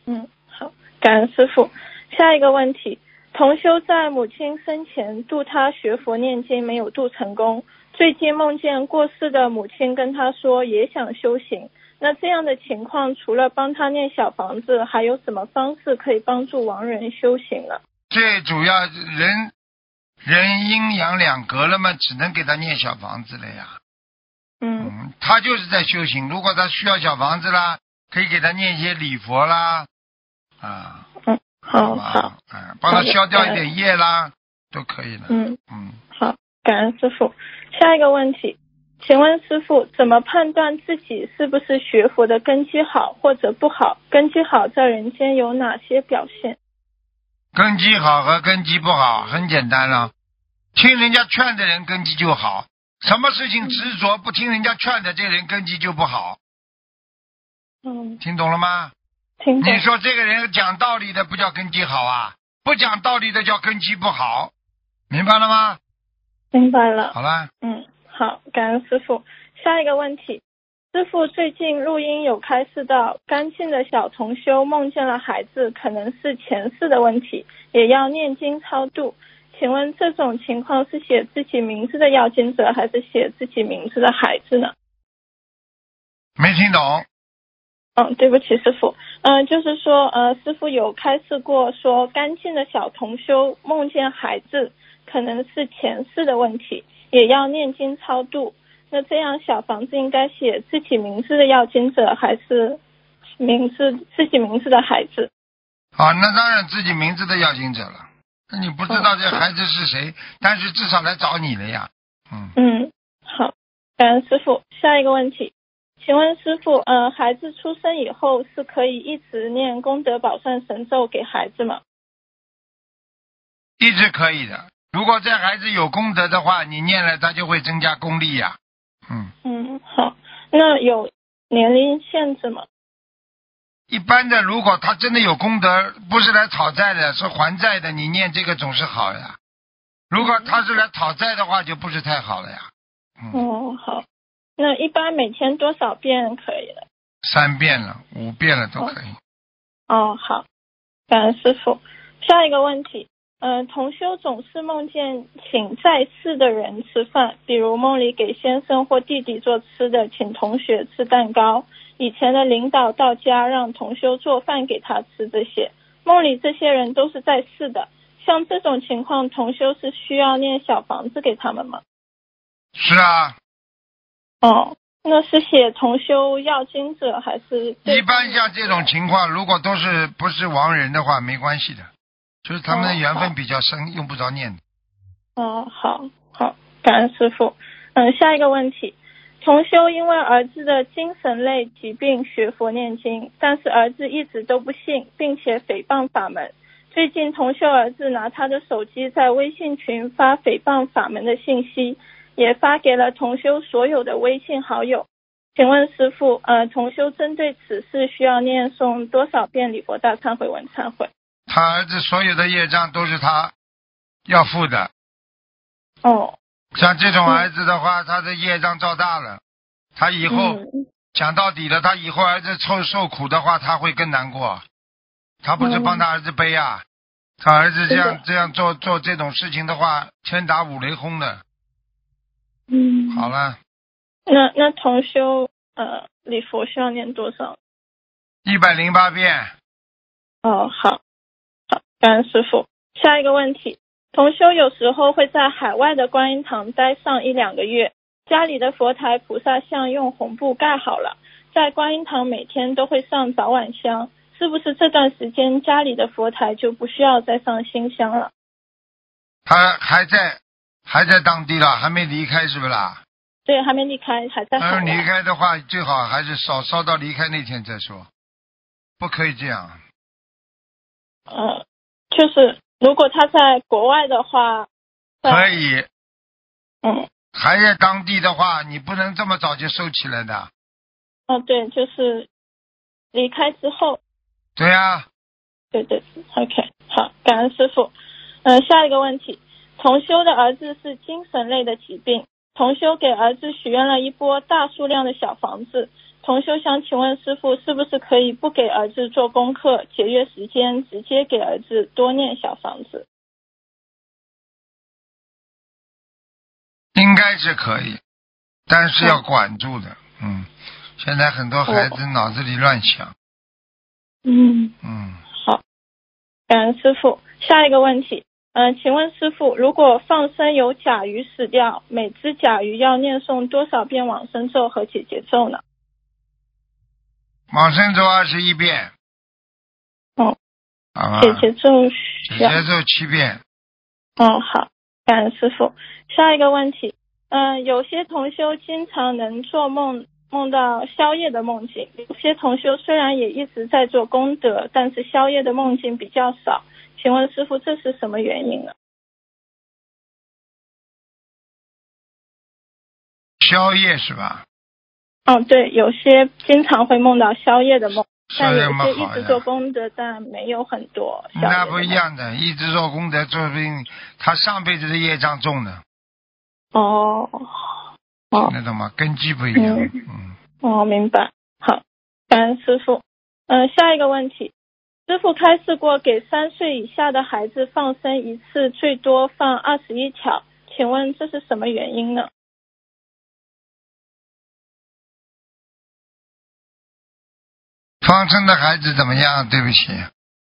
嗯，好，感恩师傅。下一个问题，同修在母亲生前度他学佛念经没有度成功，最近梦见过世的母亲跟他说也想修行。那这样的情况，除了帮他念小房子，还有什么方式可以帮助亡人修行呢？最主要人人阴阳两隔了嘛，只能给他念小房子了呀。嗯嗯，他就是在修行。如果他需要小房子啦，可以给他念一些礼佛啦，啊，嗯，好好，，嗯，帮他消掉一点业啦，都可以的。嗯嗯，好，感恩师傅。下一个问题，请问师傅怎么判断自己是不是学佛的根基好或者不好？根基好在人间有哪些表现？根基好和根基不好很简单了，听人家劝的人根基就好，什么事情执着不听人家劝的，这人根基就不好，嗯，听懂了吗？你。说这个人讲道理的不叫根基好啊，不讲道理的叫根基不好，明白了吗？明白了。好了，嗯，好，感恩师傅。下一个问题，师傅最近录音有开示到，干净的小同修梦见了孩子，可能是前世的问题，也要念经超度。请问这种情况是写自己名字的要经者，还是写自己名字的孩子呢？没听懂。嗯，对不起，师傅。嗯、就是说，呃，师傅有开示过说，干净的小同修梦见孩子，可能是前世的问题，也要念经超度。那这样小房子应该写自己名字的要经者，还是名字自己名字的孩子？啊，那当然自己名字的要经者了。那你不知道这哦孩子是谁，但是至少来找你了呀。嗯，嗯，好，感恩师傅。下一个问题，请问师傅，呃，孩子出生以后是可以一直念功德宝善神咒给孩子吗？一直可以的。如果这孩子有功德的话，你念了他就会增加功力呀。嗯，嗯，好，那有年龄限制吗？一般的，如果他真的有功德，不是来讨债的，是还债的，你念这个总是好呀。如果他是来讨债的话，就不是太好了呀。嗯，哦，好，那一般每天多少遍可以了？三遍了，五遍了都可以。哦，好，感恩师傅。下一个问题，呃，同修总是梦见请在世的人吃饭，比如梦里给先生或弟弟做吃的，请同学吃蛋糕。以前的领导到家让同修做饭给他吃，这些梦里这些人都是在世的。像这种情况，同修是需要念小房子给他们吗？是啊，哦，那是写同修要经者还是？一般像这种情况，如果都是不是亡人的话，没关系的，就是他们的缘分比较深，用不着念的。哦，好好，感恩师傅。嗯，下一个问题，同修因为儿子的精神类疾病学佛念经，但是儿子一直都不信，并且诽谤法门。最近同修儿子拿他的手机在微信群发诽谤法门的信息，也发给了同修所有的微信好友。请问师傅，呃，同修针对此事需要念诵多少遍礼佛大忏悔文忏悔？他儿子所有的业障都是他要付的。哦，像这种儿子的话，他的业障造大了，他以后嗯讲到底了，他以后儿子受受苦的话，他会更难过。他不是帮他儿子背啊，他儿子这样这样做做这种事情的话，天打五雷轰的。嗯，好了，那那同修呃礼佛需要念多少？一百零八遍，哦，好，好，感恩师傅。下一个问题，同修有时候会在海外的观音堂待上一两个月，家里的佛台、菩萨像用红布盖好了，在观音堂每天都会上早晚香，是不是这段时间家里的佛台就不需要再上新香了？他还在还在当地了，还没离开是不啦？对，还没离开，还在海要是离。开的话，最好还是烧烧到离开那天再说，不可以这样。呃，就是如果他在国外的话，可以，嗯，还在当地的话，你不能这么早就收起来的。哦，对，就是离开之后，对呀、对对对，OK，好，感恩师傅。嗯、下一个问题，同修的儿子是精神类的疾病，同修给儿子许愿了一波大数量的小房子。同修想请问师傅，是不是可以不给儿子做功课，节约时间，直接给儿子多念小房子？应该是可以，但是要管住的。嗯，现在很多孩子脑子里乱想。嗯，嗯，好，感恩师傅。下一个问题，嗯、请问师傅，如果放生有甲鱼死掉，每只甲鱼要念诵多少遍往生咒和解结咒呢？往生咒二十一遍。哦。解结咒解。结咒七遍。哦，好，感恩师傅。下一个问题，嗯、有些同修经常能做梦，梦到宵夜的梦境；有些同修虽然也一直在做功德，但是宵夜的梦境比较少。请问师傅，这是什么原因呢？宵夜是吧？哦，对，有些经常会梦到宵夜的梦，但有些一直。做功德，但没有很多那不一样的，一直做功德，说不定他上辈子的业障重呢，哦，哦听得懂吗？根基不一样。嗯嗯，哦，明白。好，感恩师傅。嗯、下一个问题，师傅开示过，给三岁以下的孩子放生一次最多放二十一条，请问这是什么原因呢？放生的孩子怎么样？对不起，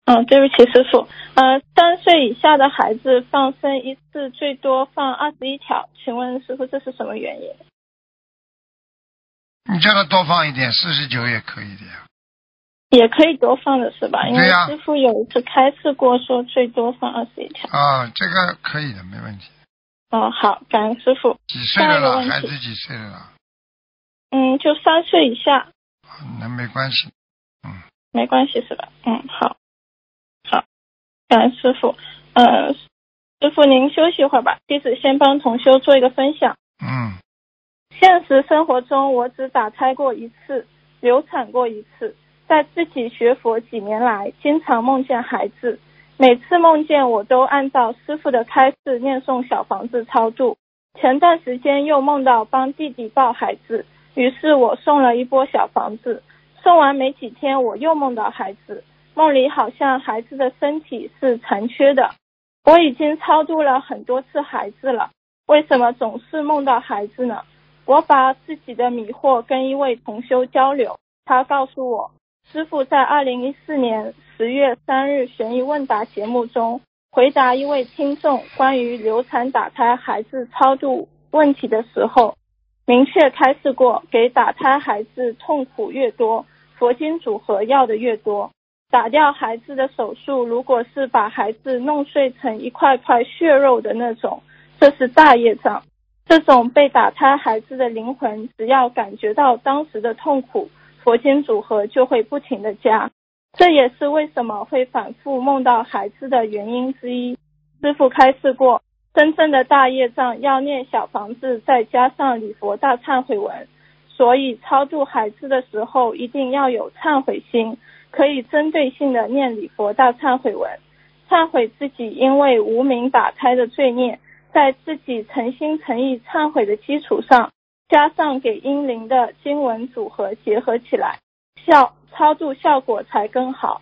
嗯，对不起，师傅。呃，三岁以下的孩子放生一次最多放二十一条，请问师傅这是什么原因？你叫他多放一点，四十九也可以的呀。也可以多放的是吧？因为师傅有一次开示过，说最多放二十一条。啊，这个可以的，没问题。哦，好，感恩师傅。几岁了孩子几岁了啦？嗯，就三岁以下那没关系。嗯没关系是吧？嗯，好，好，感恩师傅。呃，师傅您休息一会儿吧，弟子先帮同修做一个分享。嗯，现实生活中，我只打胎过一次，流产过一次。在自己学佛几年来，经常梦见孩子，每次梦见我都按照师傅的开示念诵小房子超度。前段时间又梦到帮弟弟抱孩子，于是我送了一波小房子。送完没几天，我又梦到孩子，梦里好像孩子的身体是残缺的。我已经超度了很多次孩子了，为什么总是梦到孩子呢？我把自己的迷惑跟一位同修交流，他告诉我，师傅在二零一四年十月三日悬疑问答节目中回答一位听众关于流产打胎孩子超度问题的时候，明确开示过，给打胎孩子痛苦越多，佛经组合要的越多。打掉孩子的手术，如果是把孩子弄碎成一块块血肉的那种，这是大业障。这种被打胎孩子的灵魂，只要感觉到当时的痛苦，佛经组合就会不停的加。这也是为什么会反复梦到孩子的原因之一。师傅开示过，真正的大业障要念小房子，再加上礼佛大忏悔文。所以超度孩子的时候，一定要有忏悔心，可以针对性的念礼佛大忏悔文，忏悔自己因为无名打开的罪孽。在自己诚心诚意忏悔的基础上，加上给阴灵的经文组合结合起来，效超度效果才更好。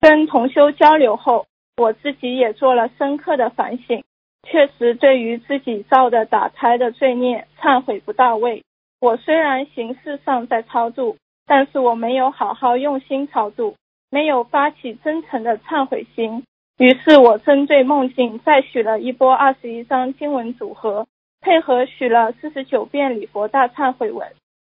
跟同修交流后，我自己也做了深刻的反省，确实对于自己造的打胎的罪孽忏悔不到位。我虽然形式上在超度，但是我没有好好用心超度，没有发起真诚的忏悔心。于是我针对梦境再许了一波二十一张经文组合，配合许了四十九遍礼佛大忏悔文，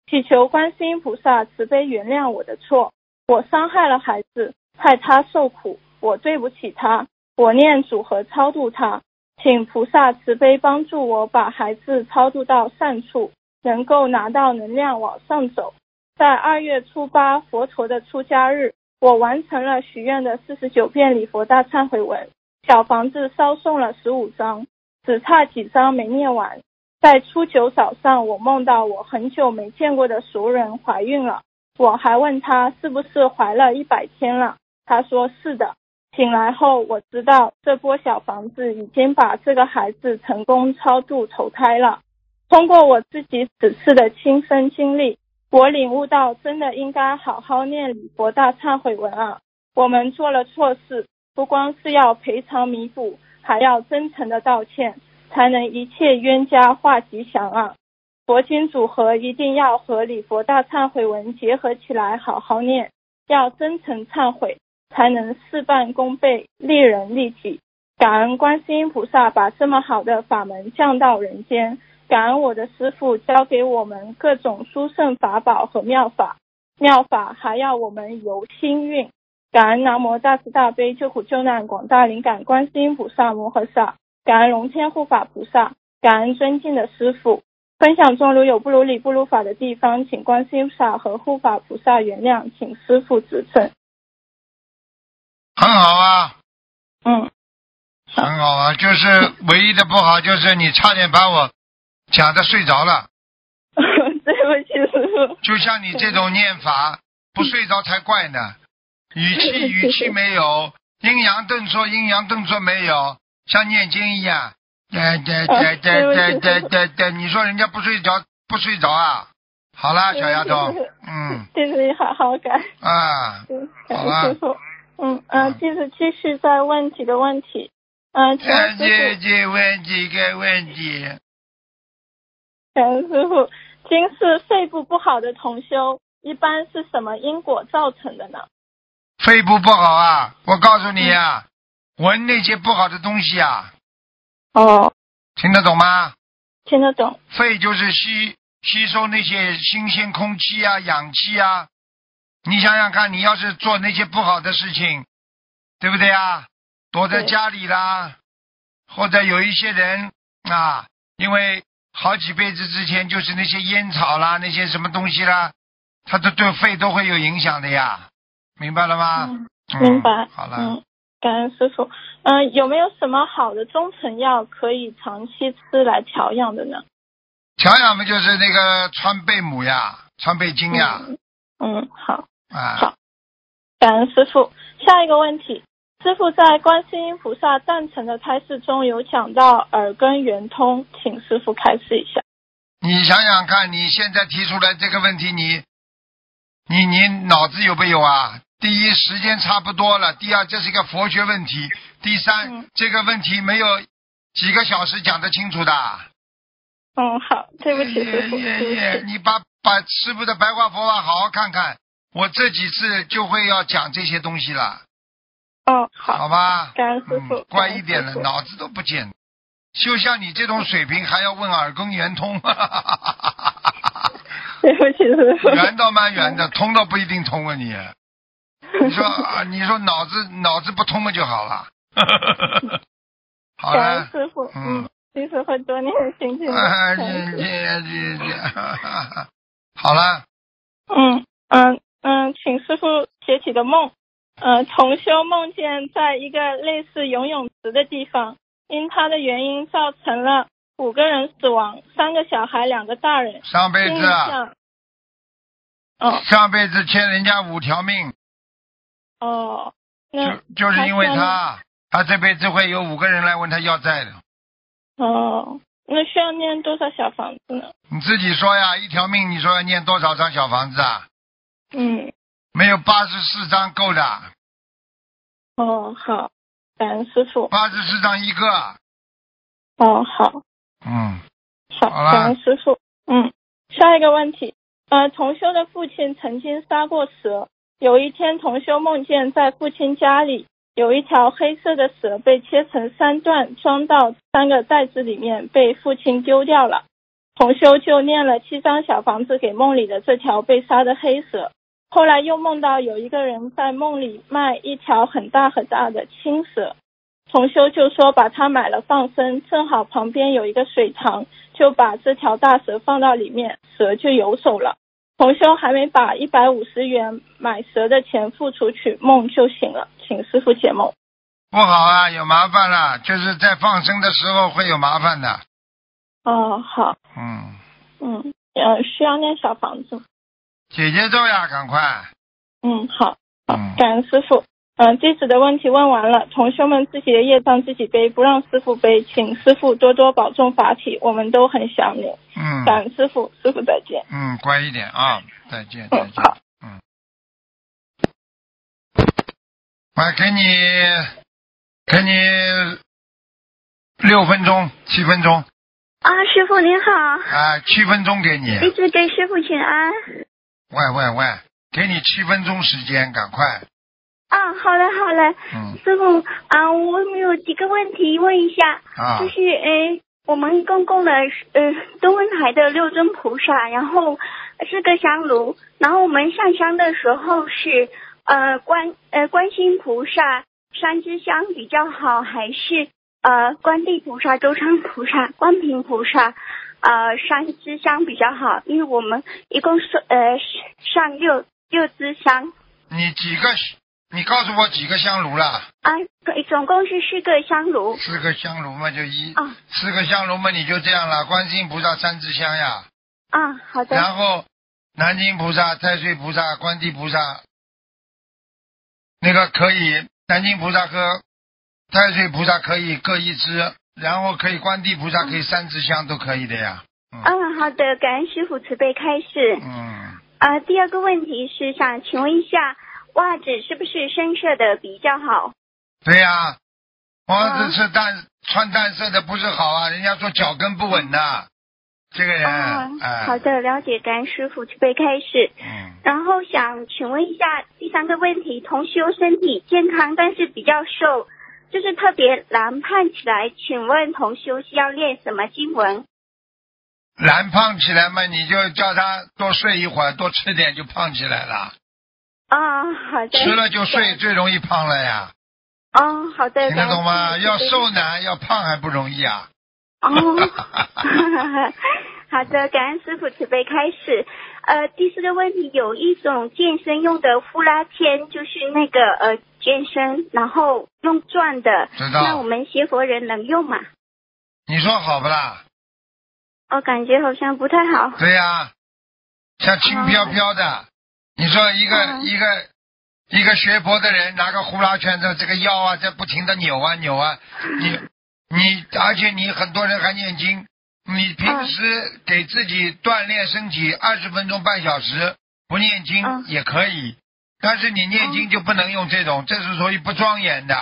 祈求观世音菩萨慈悲原谅我的错。我伤害了孩子，害他受苦，我对不起他。我念组合超度他，请菩萨慈悲帮助我把孩子超度到善处，能够拿到能量往上走。在二月初八佛陀的出家日。我完成了许愿的四十九遍礼佛大忏悔文，小房子烧送了十五张，只差几张没念完。在初九早上，我梦到我很久没见过的熟人怀孕了，我还问她是不是怀了一百天了，她说是的。醒来后，我知道这波小房子已经把这个孩子成功超度投胎了。通过我自己此次的亲身经历。我领悟到，真的应该好好念礼佛大忏悔文啊！我们做了错事，不光是要赔偿弥补，还要真诚的道歉，才能一切冤家化吉祥啊！佛经组合一定要和礼佛大忏悔文结合起来，好好念，要真诚忏悔，才能事半功倍，利人利己。感恩观世音菩萨把这么好的法门降到人间。感恩我的师傅教给我们各种殊胜法宝和妙法，妙法还要我们由心运。感恩南无大慈大悲救苦救难广大灵感观世音菩萨摩诃萨，感恩龙天护法菩萨，感恩尊敬的师傅。分享中如有不如理不如法的地方，请观世音菩萨和护法菩萨原谅，请师傅指正。很好啊，嗯，很好啊，就是唯一的不好就是你差点把我讲的睡着了。(laughs) 对不起师傅。就像你这种念法，不睡着才怪呢。语气语气没有，阴阳顿挫阴阳顿挫没有，像念经一样。对对对对对对对对，你说人家不睡着不睡着啊？好啦，小丫头，嗯弟子好好改。啊，好了恩师傅。嗯嗯，弟子继续再问几个问题。嗯，请问这师这问几个问题？傅，感恩师傅，今世肺部不好的同修，一般是什么因果造成的呢？肺部不好啊，我告诉你啊，闻那些不好的东西啊，哦，听得懂吗？听得懂。肺就是吸吸收那些新鲜空气啊、氧气啊，你想想看，你要是做那些不好的事情，对不对啊？躲在家里啦，或者有一些人啊，因为好几辈子之前就是那些烟草啦，那些什么东西啦，它都对肺都会有影响的呀，明白了吗？明白。好了，嗯，感恩师傅。嗯、有没有什么好的中成药可以长期吃来调养的呢？调养嘛就是那个川贝母呀，川贝精呀，嗯嗯，好，啊好，感恩师傅。下一个问题，师傅在观世音菩萨诞辰的开示中有讲到耳根圆通，请师傅开示一下。你想想看，你现在提出来这个问题，你你你脑子有没有啊？第一，时间差不多了；第二，这是一个佛学问题；第三，嗯这个问题没有几个小时讲得清楚的。嗯，好，对不起，师傅，对不起。你把把师傅的白话佛法好好看看，我这几次就会要讲这些东西了，哦，好，好吧？感恩师傅嗯，乖一点了，脑子都不见。就像你这种水平，还要问耳根圆通，(laughs) 对不起，师傅。圆倒蛮圆的，通倒不一定通啊你。你说啊，你说脑子脑子不通了就好了。(laughs) 好了，师傅，嗯嗯，其实会多念心经的。啊，感恩这师傅这这，(laughs) 好了，嗯嗯嗯，请师傅解起个梦。呃，重修梦见在一个类似游泳池的地方，因他的原因造成了五个人死亡，三个小孩，两个大人。上辈子上辈子欠人家五条命，哦，那就就是因为他他，他这辈子会有五个人来问他要债的。哦，那需要念多少小房子呢？你自己说呀，一条命，你说要念多少张小房子啊？嗯，没有八十四张够的，哦，好，感恩师傅。八十四张一个。哦，好。嗯，好，感恩师傅。嗯，下一个问题，呃，同修的父亲曾经杀过蛇。有一天，同修梦见在父亲家里有一条黑色的蛇被切成三段，装到三个袋子里面，被父亲丢掉了。同修就念了七张小房子给梦里的这条被杀的黑蛇。后来又梦到有一个人在梦里卖一条很大很大的青蛇，同修就说把它买了放生，正好旁边有一个水塘，就把这条大蛇放到里面，蛇就游走了。同修还没把一百五十元买蛇的钱付出去，梦就醒了，请师傅解梦。不好啊，有麻烦了，就是在放生的时候会有麻烦的。哦，好，嗯，嗯，呃，需要念小房子吗。姐姐咒呀，赶快。嗯，好，好嗯，感恩师傅。嗯，弟子的问题问完了，同学们自己的业障自己背，不让师傅背，请师傅多多保重法体，我们都很想你。嗯感恩师傅，师傅再见。嗯，乖一点啊，再见再嗯，见。好。嗯。我给你，给你六分钟、七分钟，啊，师傅您好，啊，七分钟给你。一直给师傅请安。喂喂喂，给你七分钟时间，赶快。啊，好嘞好嘞，嗯。师傅啊，我们有几个问题问一下，啊。就是呃，我们供供了呃东温台的六尊菩萨，然后四个香炉，然后我们上香的时候是呃观呃观世音菩萨三支香比较好，还是呃观地菩萨、周昌菩萨、观平菩萨呃三支香比较好？因为我们一共是呃上六六支香。你几个？你告诉我几个香炉了？啊，总共是四个香炉。四个香炉嘛，就一。啊四个香炉嘛，你就这样了。观世音菩萨三支香呀，啊，好的。然后南京菩萨、太岁菩萨、观地菩萨，那个可以，南京菩萨和太岁菩萨可以各一支，然后可以观地菩萨可以三支香都可以的呀。嗯嗯，好的，感恩师傅慈悲开示。嗯，啊，第二个问题是想请问一下，袜子是不是深色的比较好？对呀，袜啊子是淡穿淡色的不是好啊，人家说脚跟不稳的，这个人，啊，哎，好，的，了解，感恩师傅慈悲开示。嗯，然后想请问一下第三个问题，同修身体健康，但是比较瘦，就是特别难胖起来，请问同修需要练什么经文？难胖起来嘛，你就叫他多睡一会儿，多吃点就胖起来了。哦，好的。吃了就睡，最容易胖了呀。哦，好的。听得懂吗？要瘦难，要胖还不容易啊。哦，(laughs) 好的，感恩师傅慈悲开始。呃，第四个问题，有一种健身用的呼啦圈，就是那个呃健身，然后用转的，知道那我们学佛人能用吗？你说好不啦？我感觉好像不太好。对呀、像轻飘飘的。你说一个、嗯一个一个学佛的人拿个呼啦圈的这个腰啊，在不停的扭啊扭啊，你你而且你很多人还念经，你平时给自己锻炼身体二十分钟半小时不念经嗯也可以，但是你念经就不能用这种，这是属于不庄严的。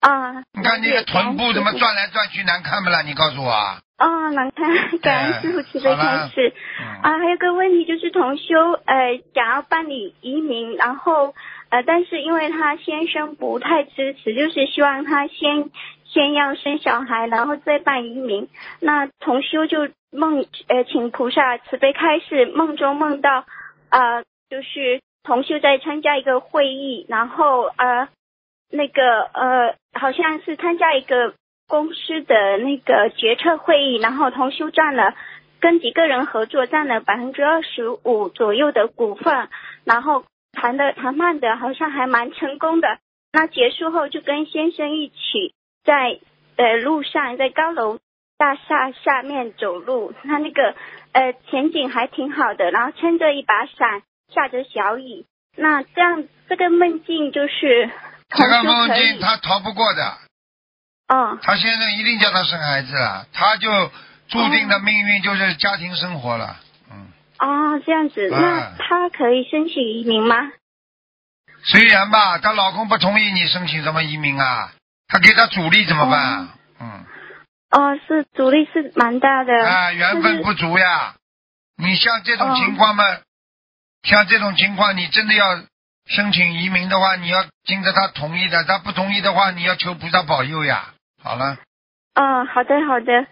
啊，你看那个臀部怎么转？来转去难看不啦？你告诉我啊。哦，难看，感恩师傅慈悲开始。嗯啊，还有个问题就是同修呃想要办理移民，然后呃，但是因为他先生不太支持，就是希望他先先要生小孩，然后再办移民。那同修就梦呃请菩萨慈悲开示，梦中梦到呃就是同修在参加一个会议，然后呃那个呃好像是参加一个公司的那个决策会议，然后同修占了。跟几个人合作占了百分之二十五左右的股份，然后谈的谈判的好像还蛮成功的。那结束后就跟先生一起在呃路上，在高楼大厦下面走路，他那个呃前景还挺好的，然后撑着一把伞，下着小雨。那这样这个梦境就是这个梦境，他逃不过的，嗯他先生一定叫他生孩子了，他就注定的命运就是家庭生活了。嗯，哦这样子，哎那他可以申请移民吗？虽然吧，她老公不同意你申请什么移民啊，他给他阻力怎么办？嗯，哦，是阻力是蛮大的。啊，缘分不足呀。你像这种情况嘛，像这种情况，你真的要申请移民的话，你要经着他同意的，他不同意的话，你要求菩萨保佑呀。好了，哦，好的好的，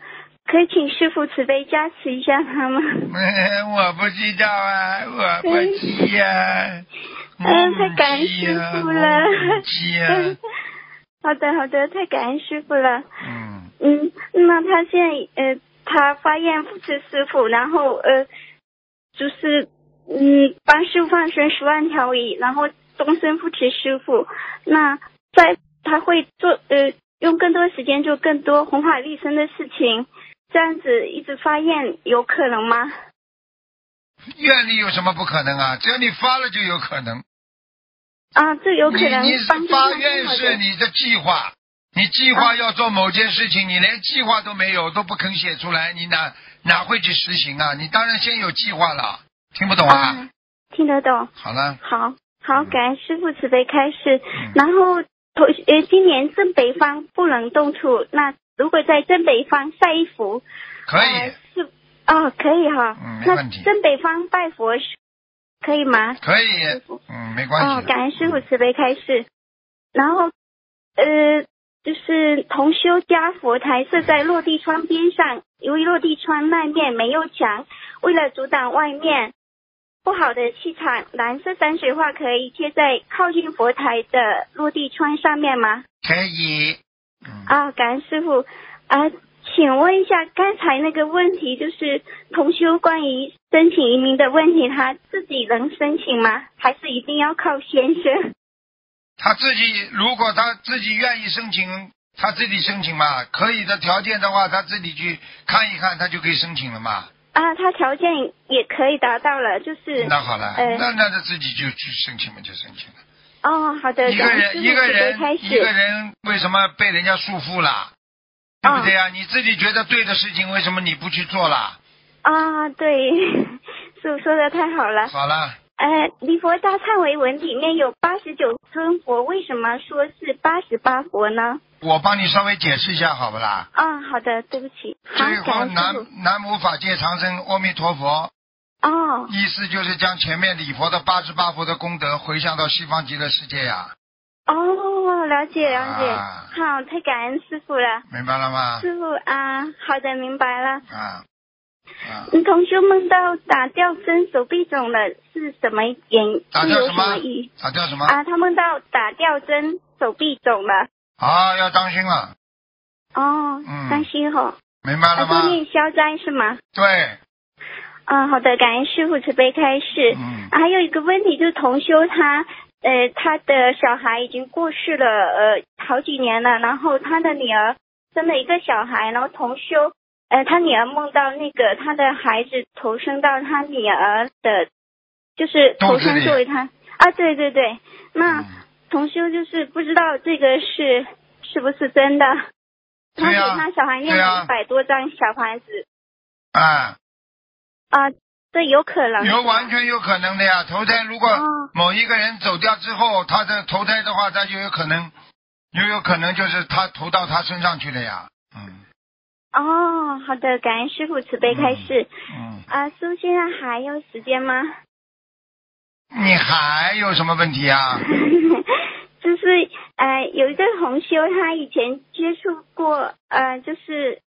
可以请师傅慈悲加持一下他吗？我不知道啊，我不知呀、(laughs) 嗯，太感恩师傅了我不知呀。(laughs) 好的好的，太感恩师傅了。嗯，嗯，那他现在呃，他发愿扶持师傅，然后呃，就是嗯，帮师傅放生十万条鱼，然后终身扶持师傅。那在他会做呃，用更多时间做更多弘法利生的事情，这样子一直发愿有可能吗？愿力有什么不可能啊？只要你发了就有可能。啊，这有可能你发愿是你的计划，你计划要做某件事情，你连计划都没有，都不肯写出来，你哪哪会去实行啊？你当然先有计划了，听不懂啊？啊，听得懂。好了，好好，感恩师傅慈悲开示。嗯然后头呃，今年正北方不能动土，那如果在正北方晒衣服，可以呃、，是哦，可以哈。那嗯没问题正北方拜佛是可以吗？可以，嗯，没关哦，系。感恩师傅慈悲开示。然后呃，就是同修家佛台设在落地窗边上，由于落地窗那面没有墙，为了阻挡外面不好的气场，蓝色山水画可以贴在靠近佛台的落地窗上面吗？可以，嗯，啊，感恩师傅啊，请问一下，刚才那个问题就是同修关于申请移民的问题，他自己能申请吗？还是一定要靠先生？他自己如果他自己愿意申请，他自己申请嘛，可以的条件的话，他自己去看一看，他就可以申请了嘛。啊，他条件也可以达到了，就是那好了，呃那那他自己就去申请嘛，就申请了。哦，好的，一个人一个人一个人为什么被人家束缚了？对不对啊？你自己觉得对的事情，为什么你不去做了？啊，对，(laughs) 师傅说的太好了。好了，呃，《离佛大忏悔文》里面有八十九尊佛，为什么说是八十八佛呢？我帮你稍微解释一下，好不啦？嗯，好的，对不起。好，最后感恩师南。南无法界长生阿弥陀佛，哦，意思就是将前面礼佛的八十八佛的功德回向到西方极乐世界呀、哦，了解了解。啊好，太感恩师傅了。明白了吗？师傅啊，好的，明白了。啊，啊，嗯同学梦到打吊针手臂肿了，是什么原？是什打掉什么？打掉什么？啊，他梦到打吊针手臂肿了。啊，要当心了，哦，嗯当心哦。明白了吗？他说念消灾是吗？对，嗯，好的，感恩师傅慈悲开示。嗯还有一个问题就是同修他呃他的小孩已经过世了呃好几年了，然后他的女儿生了一个小孩，然后同修呃他女儿梦到那个他的孩子投生到他女儿的，就是投生作为他啊对对对，那嗯同修就是不知道这个是是不是真的。他给他小孩念了一百多张小房子啊，啊，这有可能有完全有可能的呀。投胎如果哦某一个人走掉之后，他的投胎的话，他就有可能，又有可能就是他投到他身上去了呀。嗯哦，好的，感恩师傅慈悲开示。嗯，啊，师傅现在还有时间吗？你还有什么问题啊？(laughs) 就是呃，有一个同修，他以前接触过，呃，就是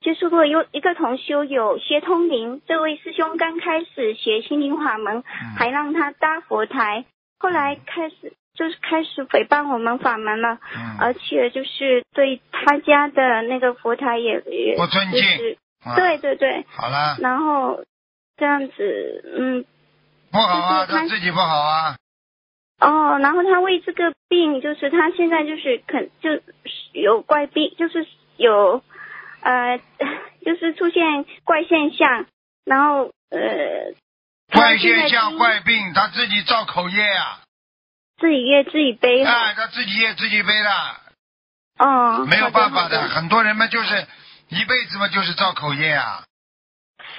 接触过有一个同修有些通灵，这位师兄刚开始学心灵法门，嗯。还让他搭佛台，后来开始就是开始诽谤我们法门了，嗯，而且就是对他家的那个佛台也也不尊敬。就是啊。对对对，好了，然后这样子，嗯，不好啊，他他自己不好啊。哦，然后他为这个病，就是他现在就是肯就是有怪病，就是有呃，就是出现怪现象，然后呃，怪现象、怪病，他自己造口业啊、自己业自己背，哎，他自己业自己背的，哦，没有办法的。的很多人嘛就是一辈子嘛，就是造口业啊，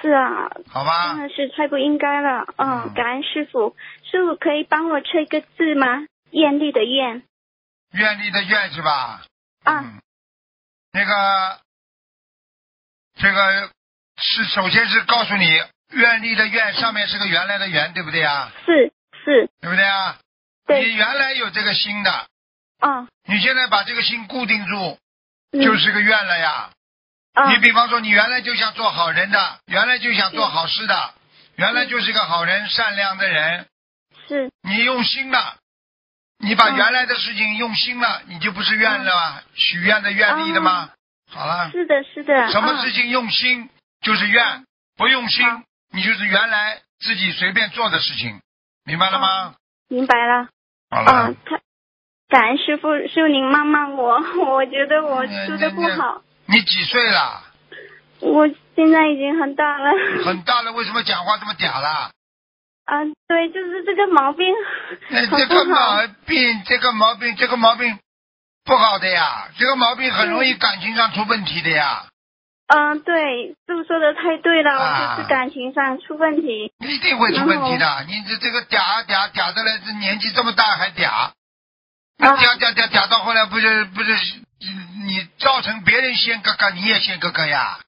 是啊，好吧真？的是太不应该了，嗯，嗯感恩师傅，师傅可以帮我吹一个字吗？愿力的愿愿力的愿是吧？啊，嗯，那个，这个是首先是告诉你，愿力的愿上面是个原来的原，对不对啊？是是，对不对啊？对你原来有这个心的，嗯，你现在把这个心固定住，嗯就是个愿了呀。哦你比方说，你原来就想做好人的，原来就想做好事的，原来就是个好人、善良的人，是。你用心了，你把嗯。原来的事情用心了，你就不是愿了吗？许愿的愿力的吗？好了，是的是的，什么嗯事情用心就是愿，不用心好。你就是原来自己随便做的事情，明白了吗？明白了。好了啊，，他感恩师傅，师傅您骂骂我，(laughs) 我觉得我说的不好，你几岁了？我现在已经很大了。很大了，为什么讲话这么嗲啦？啊，对，就是这个毛病那 (laughs) 这个毛。病，这个毛病，这个毛病不好的呀，这个毛病很容易感情上出问题的呀，嗯，对，师傅说的太对了，啊我就是感情上出问题。一定会出问题的。你这这个嗲啊嗲嗲的来，这年纪这么大还嗲，嗲嗲嗲嗲到后来不是不是你造成别人先哥哥，你也先哥哥呀？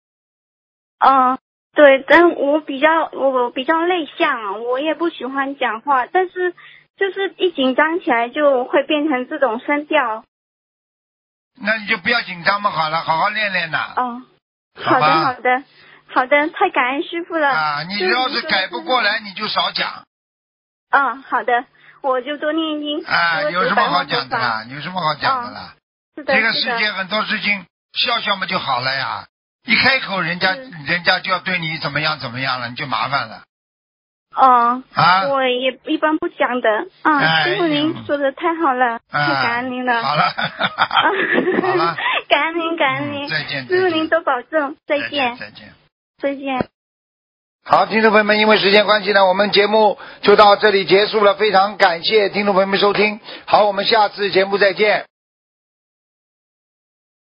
嗯，对，但我比较我比较内向，我也不喜欢讲话，但是就是一紧张起来就会变成这种声调。那你就不要紧张嘛，好了，好好练练呐。哦，好的好的好的，太感恩师傅了。啊，你要是改不过来，你就少讲嗯，好的，我就多念经。啊，有什么好讲的多啦？有什么好讲的啦？这个世界很多事情笑笑嘛就好了呀，一开口人家是人家就要对你怎么样怎么样了，你就麻烦了哦，啊。我也一般不讲的。啊，哎师傅您说的太好了，太啊感恩您了。好了，(laughs) 啊好了，感恩您，感恩您。嗯再见，师傅您多保重，再再见，再见。再见。好，听众朋友们，因为时间关系呢，我们节目就到这里结束了。非常感谢听众朋友们收听，好，我们下次节目再见。